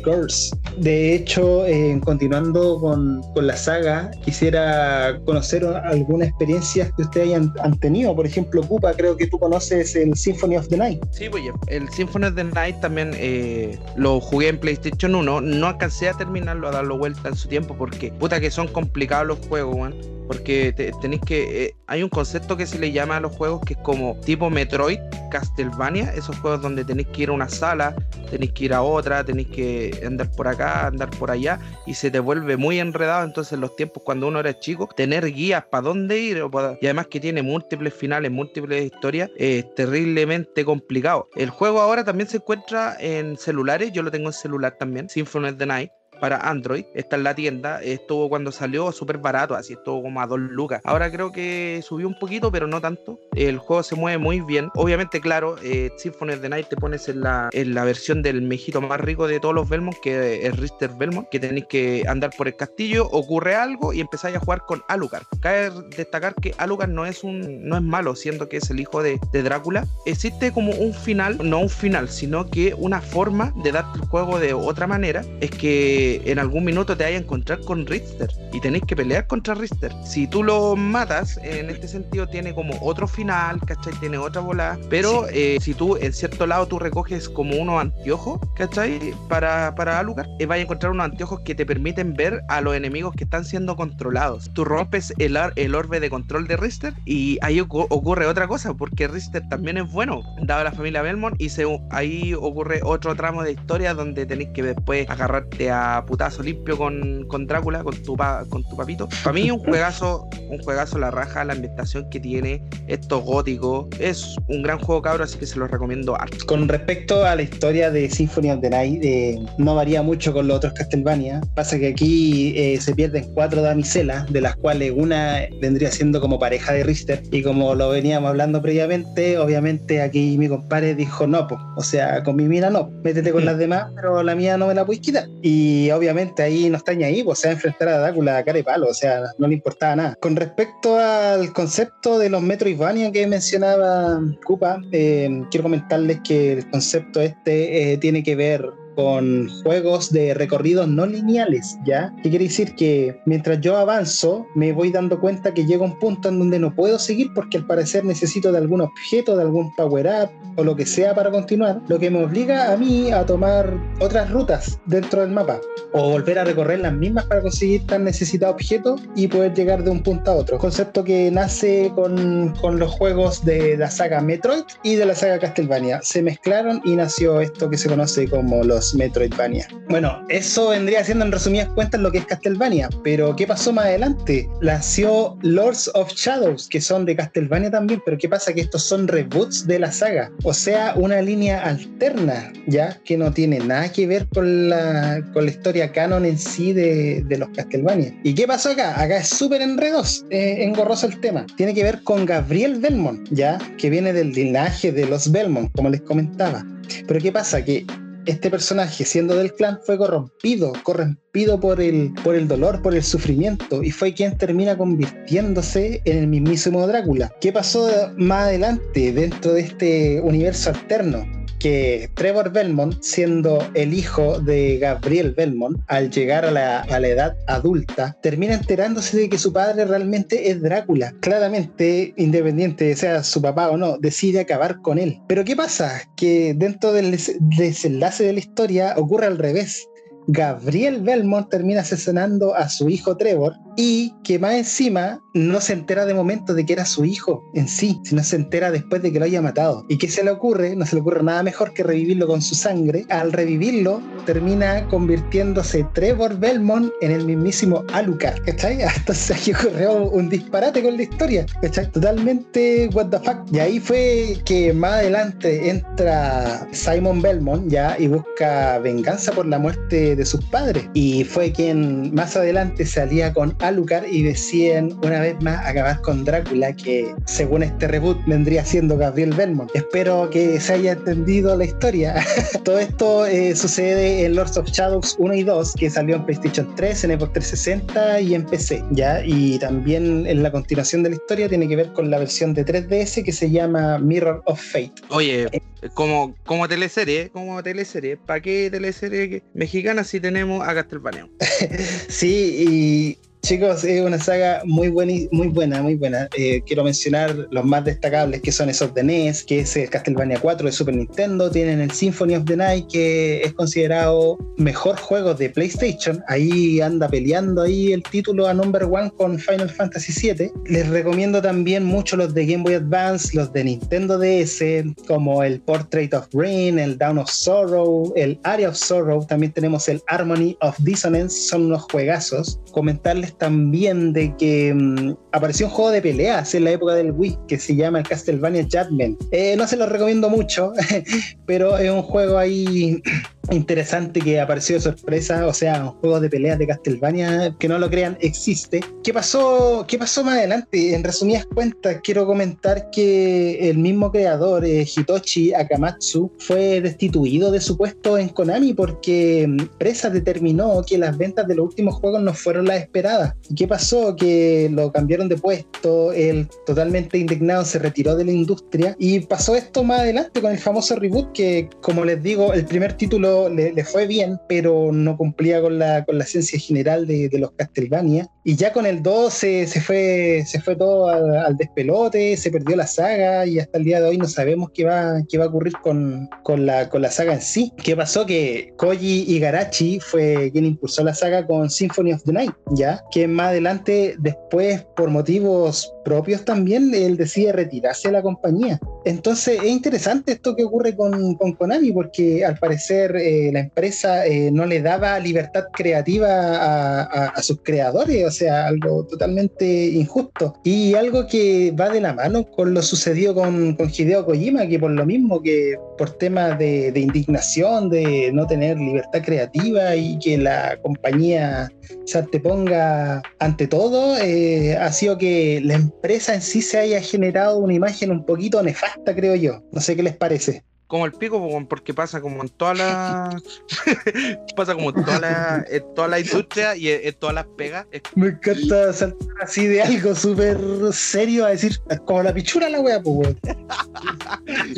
Curse. De hecho, eh, continuando con, con, la saga, quisiera conocer algunas experiencias que ustedes hayan han tenido. Por ejemplo, Kupa, creo que tú conoces el Symphony of the Night. Sí, pues el Symphony of the Night también eh, lo jugué en PlayStation 1. No alcancé a terminarlo, a darlo vuelta en su tiempo, porque puta que son complicados los juegos, weón. Porque tenéis que. Eh, hay un concepto que se le llama a los juegos que es como tipo Metroid, Castlevania, esos juegos donde tenéis que ir a una sala, tenéis que ir a otra, tenéis que andar por acá, andar por allá, y se te vuelve muy enredado. Entonces, los tiempos cuando uno era chico, tener guías para dónde ir, y además que tiene múltiples finales, múltiples historias, es terriblemente complicado. El juego ahora también se encuentra en celulares, yo lo tengo en celular también, Symphony of the Night para Android. Está en la tienda. Estuvo cuando salió súper barato, así estuvo como a 2 lucas. Ahora creo que subió un poquito, pero no tanto. El juego se mueve muy bien. Obviamente, claro, eh, Symphony of the Night te pones en la, en la versión del mejito más rico de todos los Belmont, que es Richter Belmont, que tenéis que andar por el castillo, ocurre algo y empezáis a jugar con Alucard. Cabe destacar que Alucard no es un no es malo, siendo que es el hijo de, de Drácula. Existe como un final, no un final, sino que una forma de darte el juego de otra manera es que en algún minuto te vayas a encontrar con Richter y tenéis que pelear contra Richter. Si tú lo matas, en este sentido tiene como otro final, ¿cachai? Tiene otra bola, pero eh, si tú en cierto lado tú recoges como unos anteojos, ¿cachai? Para, para Alucard, eh, vas a encontrar unos anteojos que te permiten ver a los enemigos que están siendo controlados. Tú rompes el, el orbe de control de Richter y ahí ocurre otra cosa, porque Richter también es bueno, dado a la familia Belmont, y se, ahí ocurre otro tramo de historia donde tenéis que después agarrarte a putazo limpio con, con Drácula, con tu, con tu papito. Para mí un juegazo, un juegazo la raja, la ambientación que tiene, esto gótico, es un gran juego cabro, así que se lo recomiendo harto. Con respecto a la historia de Symphony of the Night, eh, no varía mucho con los otros Castlevania, pasa que aquí eh, se pierden cuatro damiselas, de las cuales una vendría siendo como pareja de Richter, y como lo veníamos hablando previamente, obviamente aquí mi compadre dijo no, pues, o sea, con mi mina no, métete con mm. las demás, pero la mía no me la puedes quitar. Y obviamente ahí no está ni ahí, pues se va enfrentar a Drácula a cara y palo, o sea, no le importaba nada. Con respecto al concepto de los Metroidvania que mencionaba Kupa, eh, quiero comentarles que el concepto este eh, tiene que ver con juegos de recorridos no lineales, ¿ya? ¿Qué quiere decir? Que mientras yo avanzo, me voy dando cuenta que llega un punto en donde no puedo seguir porque al parecer necesito de algún objeto, de algún power-up o lo que sea para continuar, lo que me obliga a mí a tomar otras rutas dentro del mapa o volver a recorrer las mismas para conseguir tan necesitado objeto y poder llegar de un punto a otro. Concepto que nace con, con los juegos de la saga Metroid y de la saga Castlevania. Se mezclaron y nació esto que se conoce como los Metroidvania. Bueno, eso vendría siendo en resumidas cuentas lo que es Castlevania, pero ¿qué pasó más adelante? Nació Lords of Shadows, que son de Castlevania también, pero ¿qué pasa? Que estos son reboots de la saga, o sea, una línea alterna, ¿ya? Que no tiene nada que ver con la, con la historia canon en sí de, de los Castlevania. ¿Y qué pasó acá? Acá es súper enredos, eh, engorroso el tema. Tiene que ver con Gabriel Belmont, ¿ya? Que viene del linaje de los Belmont, como les comentaba. Pero ¿qué pasa? Que este personaje, siendo del clan, fue corrompido, corrompido por el, por el dolor, por el sufrimiento, y fue quien termina convirtiéndose en el mismísimo Drácula. ¿Qué pasó más adelante dentro de este universo alterno? Que Trevor Belmont, siendo el hijo de Gabriel Belmont, al llegar a la, edad adulta, termina enterándose de que su padre realmente es Drácula. Claramente, independiente de sea su papá o no, decide acabar con él. Pero ¿qué pasa? Que dentro del desenlace de la historia ocurre al revés. Gabriel Belmont termina asesinando a su hijo Trevor y que más encima no se entera de momento de que era su hijo en sí, sino se entera después de que lo haya matado. ¿Y qué se le ocurre? No se le ocurre nada mejor que revivirlo con su sangre. Al revivirlo, termina convirtiéndose Trevor Belmont en el mismísimo Alucard, ¿cachai? Entonces aquí ocurrió un disparate con la historia, ¿cachai? Totalmente what the fuck. Y ahí fue que más adelante entra Simon Belmont ya y busca venganza por la muerte de sus padres. Y fue quien más adelante salía con Alucard y decían una vez más acabar con Drácula, que según este reboot vendría siendo Gabriel Belmont. Espero que se haya entendido la historia. Todo esto eh, sucede en Lords of Shadows 1 y 2, que salió en PlayStation 3, en Xbox 360 y en PC, ¿ya? Y también en la continuación de la historia tiene que ver con la versión de 3DS que se llama Mirror of Fate. Oye, como, como teleserie, como teleserie, ¿para qué teleserie mexicana si tenemos a Castlevania? sí, y Chicos, es una saga muy buena, muy buena, muy buena. Eh, quiero mencionar los más destacables que son esos de NES, que es el Castlevania 4 de Super Nintendo, tienen el Symphony of the Night, que es considerado mejor juego de PlayStation. Ahí anda peleando ahí el título a number one con Final Fantasy VII. Les recomiendo también mucho los de Game Boy Advance, los de Nintendo DS, como el Portrait of Rain, el Down of Sorrow, el Area of Sorrow. También tenemos el Harmony of Dissonance, son unos juegazos. Comentarles también de que mm, apareció un juego de peleas en la época del Wii que se llama el Castlevania Judgment. Eh, no se lo recomiendo mucho, pero es un juego ahí interesante que apareció de sorpresa, o sea, un juego de peleas de Castlevania, que no lo crean, existe. ¿Qué pasó, qué pasó más adelante? En resumidas cuentas, quiero comentar que el mismo creador, eh, Hitoshi Akamatsu, fue destituido de su puesto en Konami porque mm, Presa determinó que las ventas de los últimos juegos no fueron las esperadas. ¿Qué pasó? Que lo cambiaron de puesto, él totalmente indignado se retiró de la industria y pasó esto más adelante con el famoso reboot que, como les digo, el primer título le, fue bien, pero no cumplía con la, con la ciencia general de, los Castlevania. Y ya con el 2 se, fue, se fue todo al, despelote, se perdió la saga y hasta el día de hoy no sabemos qué va, qué va a ocurrir con, con, la, con la saga en sí. ¿Qué pasó? Que Koji Igarashi fue quien impulsó la saga con Symphony of the Night, ¿ya? Que más adelante, después, por motivos propios también, él decide retirarse de la compañía. Entonces es interesante esto que ocurre con, con Konami, porque al parecer eh, la empresa eh, no le daba libertad creativa a, sus creadores, sea, algo totalmente injusto. Y algo que va de la mano con lo sucedido con, con Hideo Kojima, que por lo mismo que por temas de, indignación, de no tener libertad creativa y que la compañía se anteponga ante todo, eh, ha sido que la empresa en sí se haya generado una imagen un poquito nefasta, creo yo. No sé qué les parece como el pico, porque pasa como en toda la. pasa como en toda la, en toda la industria y en, todas las pegas. Me encanta saltar así de algo súper serio a decir, como la pichura la wea, pues weón.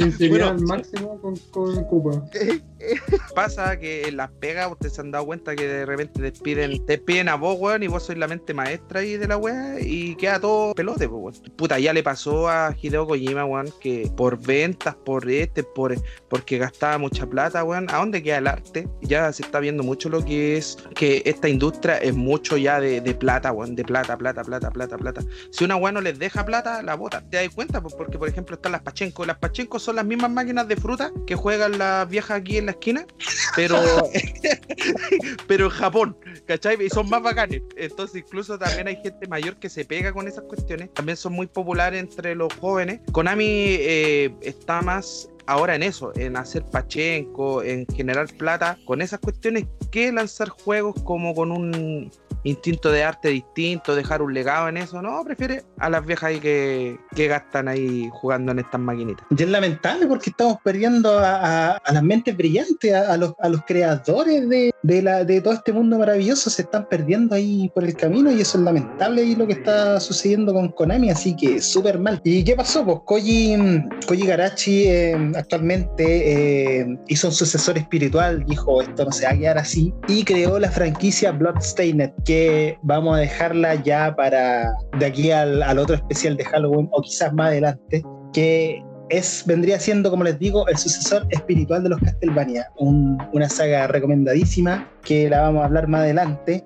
Sería al máximo con, con Cuba. pasa que en las pegas ustedes se han dado cuenta que de repente te piden, te piden a vos, weón, y vos sois la mente maestra ahí de la wea y queda todo pelote, pues weón. Puta, ya le pasó a Hideo Kojima, weón, que por ventas, por este, por porque gastaba mucha plata, weón. ¿A dónde queda el arte? Ya se está viendo mucho lo que es que esta industria es mucho ya de, plata, weón, de plata, plata, plata, plata, plata. Si una weón no les deja plata, la bota. ¿Te das cuenta? Porque, por ejemplo, están las Pachenko. Las Pachenko son las mismas máquinas de fruta que juegan las viejas aquí en la esquina, pero, pero en Japón, ¿cachai? Y son más bacanes. Entonces, incluso también hay gente mayor que se pega con esas cuestiones. También son muy populares entre los jóvenes. Konami eh, está más ahora en eso, en hacer pachenco, en generar plata, con esas cuestiones, que lanzar juegos como con un instinto de arte distinto, dejar un legado en eso, no, prefiere a las viejas ahí que, gastan ahí jugando en estas maquinitas. Y es lamentable porque estamos perdiendo a, las mentes brillantes, a, los, a los creadores de todo este mundo maravilloso, se están perdiendo ahí por el camino y eso es lamentable y lo que está sucediendo con Konami, así que súper mal. ¿Y qué pasó? Pues Koji, Koji Garachi eh, actualmente eh, hizo un sucesor espiritual, dijo esto no se va a quedar así, y creó la franquicia Bloodstained, que vamos a dejarla ya para de aquí al, otro especial de Halloween o quizás más adelante, que es, vendría siendo, como les digo, el sucesor espiritual de los Castlevania, una saga recomendadísima que la vamos a hablar más adelante.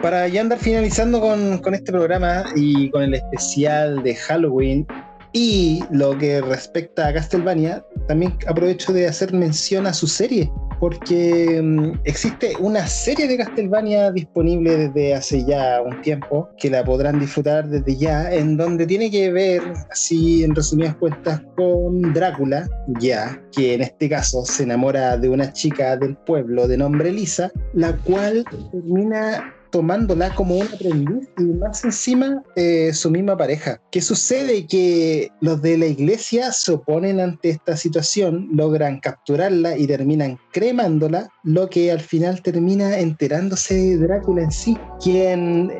Para ya andar finalizando con, con este programa y con el especial de Halloween, y lo que respecta a Castlevania, también aprovecho de hacer mención a su serie, porque mm, existe una serie de Castlevania disponible desde hace ya un tiempo, que la podrán disfrutar desde ya, en donde tiene que ver, así en resumidas cuentas, con Drácula, ya, que en este caso se enamora de una chica del pueblo de nombre Lisa, la cual termina tomándola como un aprendiz y más encima eh, su misma pareja. ¿Qué sucede? Que los de la iglesia se oponen ante esta situación, logran capturarla y terminan cremándola, lo que al final termina enterándose de Drácula en sí, quien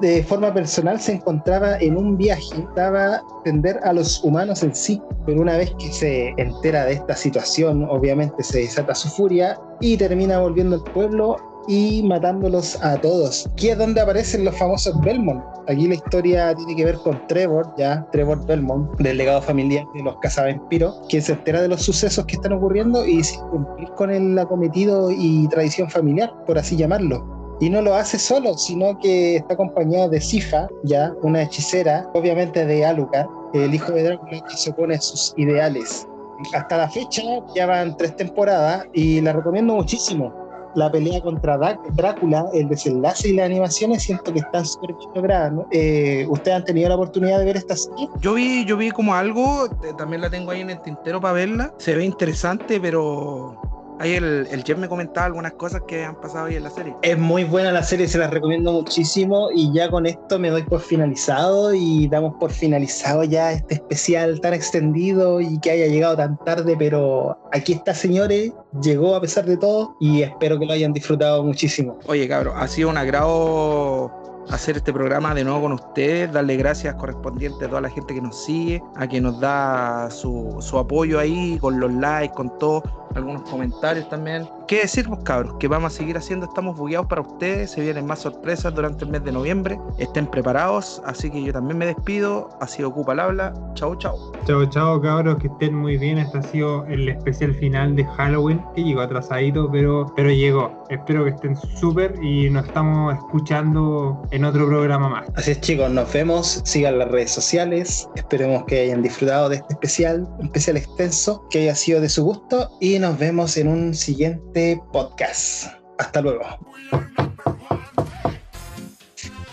de forma personal se encontraba en un viaje, estaba atender a los humanos en sí, pero una vez que se entera de esta situación, obviamente se desata su furia y termina volviendo al pueblo y matándolos a todos. Aquí es donde aparecen los famosos Belmont. Aquí la historia tiene que ver con Trevor, ya, Trevor Belmont, del legado familiar de los cazavampiros, quien se entera de los sucesos que están ocurriendo y decide cumplir con el acometido y tradición familiar, por así llamarlo. Y no lo hace solo, sino que está acompañado de Sifa, ya, una hechicera, obviamente de Alucard, el hijo de Drácula que se opone a sus ideales. Hasta la fecha ya van tres temporadas y la recomiendo muchísimo la pelea contra Drácula, el desenlace y las animaciones siento que están súper bien logradas. Eh, ¿Ustedes han tenido la oportunidad de ver esta serie? Yo vi, yo vi como algo, eh, también la tengo ahí en el tintero para verla. Se ve interesante, pero Ahí el, el Jeff me comentaba algunas cosas que han pasado ahí en la serie. Es muy buena la serie, se la recomiendo muchísimo y ya con esto me doy por finalizado y damos por finalizado ya este especial tan extendido y que haya llegado tan tarde, pero aquí está señores, llegó a pesar de todo y espero que lo hayan disfrutado muchísimo. Oye cabrón, ha sido un agrado hacer este programa de nuevo con ustedes, darle gracias correspondientes a toda la gente que nos sigue, a que nos da su, su apoyo ahí, con los likes, con todo algunos comentarios también. ¿Qué decir, pues cabros? Que vamos a seguir haciendo, estamos bugueados para ustedes, se vienen más sorpresas durante el mes de noviembre, estén preparados, así que yo también me despido, ha sido Ocupa el Habla, chao chao. Chao chao cabros, que estén muy bien, este ha sido el especial final de Halloween, que llegó atrasadito, pero, pero llegó. Espero que estén súper y nos estamos escuchando otro programa más. Así es chicos, nos vemos, sigan las redes sociales, esperemos que hayan disfrutado de este especial, un especial extenso, que haya sido de su gusto y nos vemos en un siguiente podcast. Hasta luego.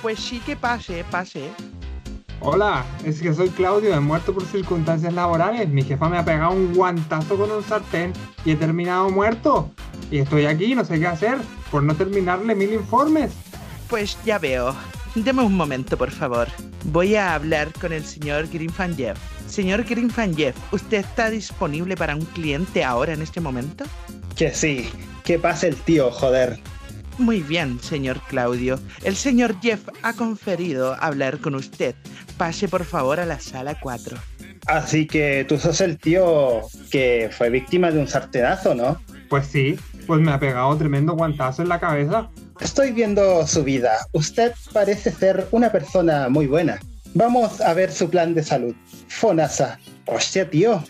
Pues sí que pase, pase. Hola, es que soy Claudio, he muerto por circunstancias laborales. Mi jefa me ha pegado un guantazo con un sartén y he terminado muerto. Y estoy aquí, no sé qué hacer, por no terminarle mil informes. Pues ya veo. Deme un momento, por favor. Voy a hablar con el señor Grinfanjev. Señor Grinfanjev, ¿usted está disponible para un cliente ahora en este momento? Que sí. ¿Qué pasa el tío, joder? Muy bien, señor Claudio. El señor Jeff ha conferido hablar con usted. Pase por favor a la sala 4. Así que tú sos el tío que fue víctima de un sartenazo, ¿no? Pues sí, pues me ha pegado tremendo guantazo en la cabeza. Estoy viendo su vida. Usted parece ser una persona muy buena. Vamos a ver su plan de salud. Fonasa. Hostia, tío.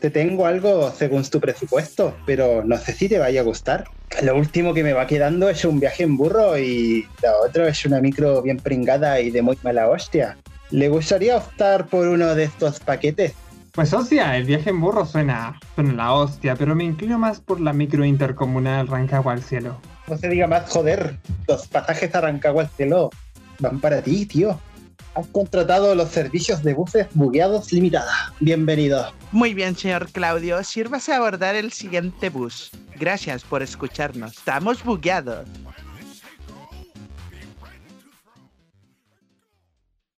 Te tengo algo según tu presupuesto, pero no sé si te vaya a gustar. Lo último que me va quedando es un viaje en burro y lo otro es una micro bien pringada y de muy mala hostia. ¿Le gustaría optar por uno de estos paquetes? Pues hostia, el viaje en burro suena, suena la hostia, pero me inclino más por la micro intercomunal Rancagua al cielo. No se diga más, joder. Los pasajes a Rancagua al cielo van para ti, tío. Has contratado los servicios de buses bugueados limitada. Bienvenido. Muy bien, señor Claudio. Sírvase a abordar el siguiente bus. Gracias por escucharnos. Estamos bugueados.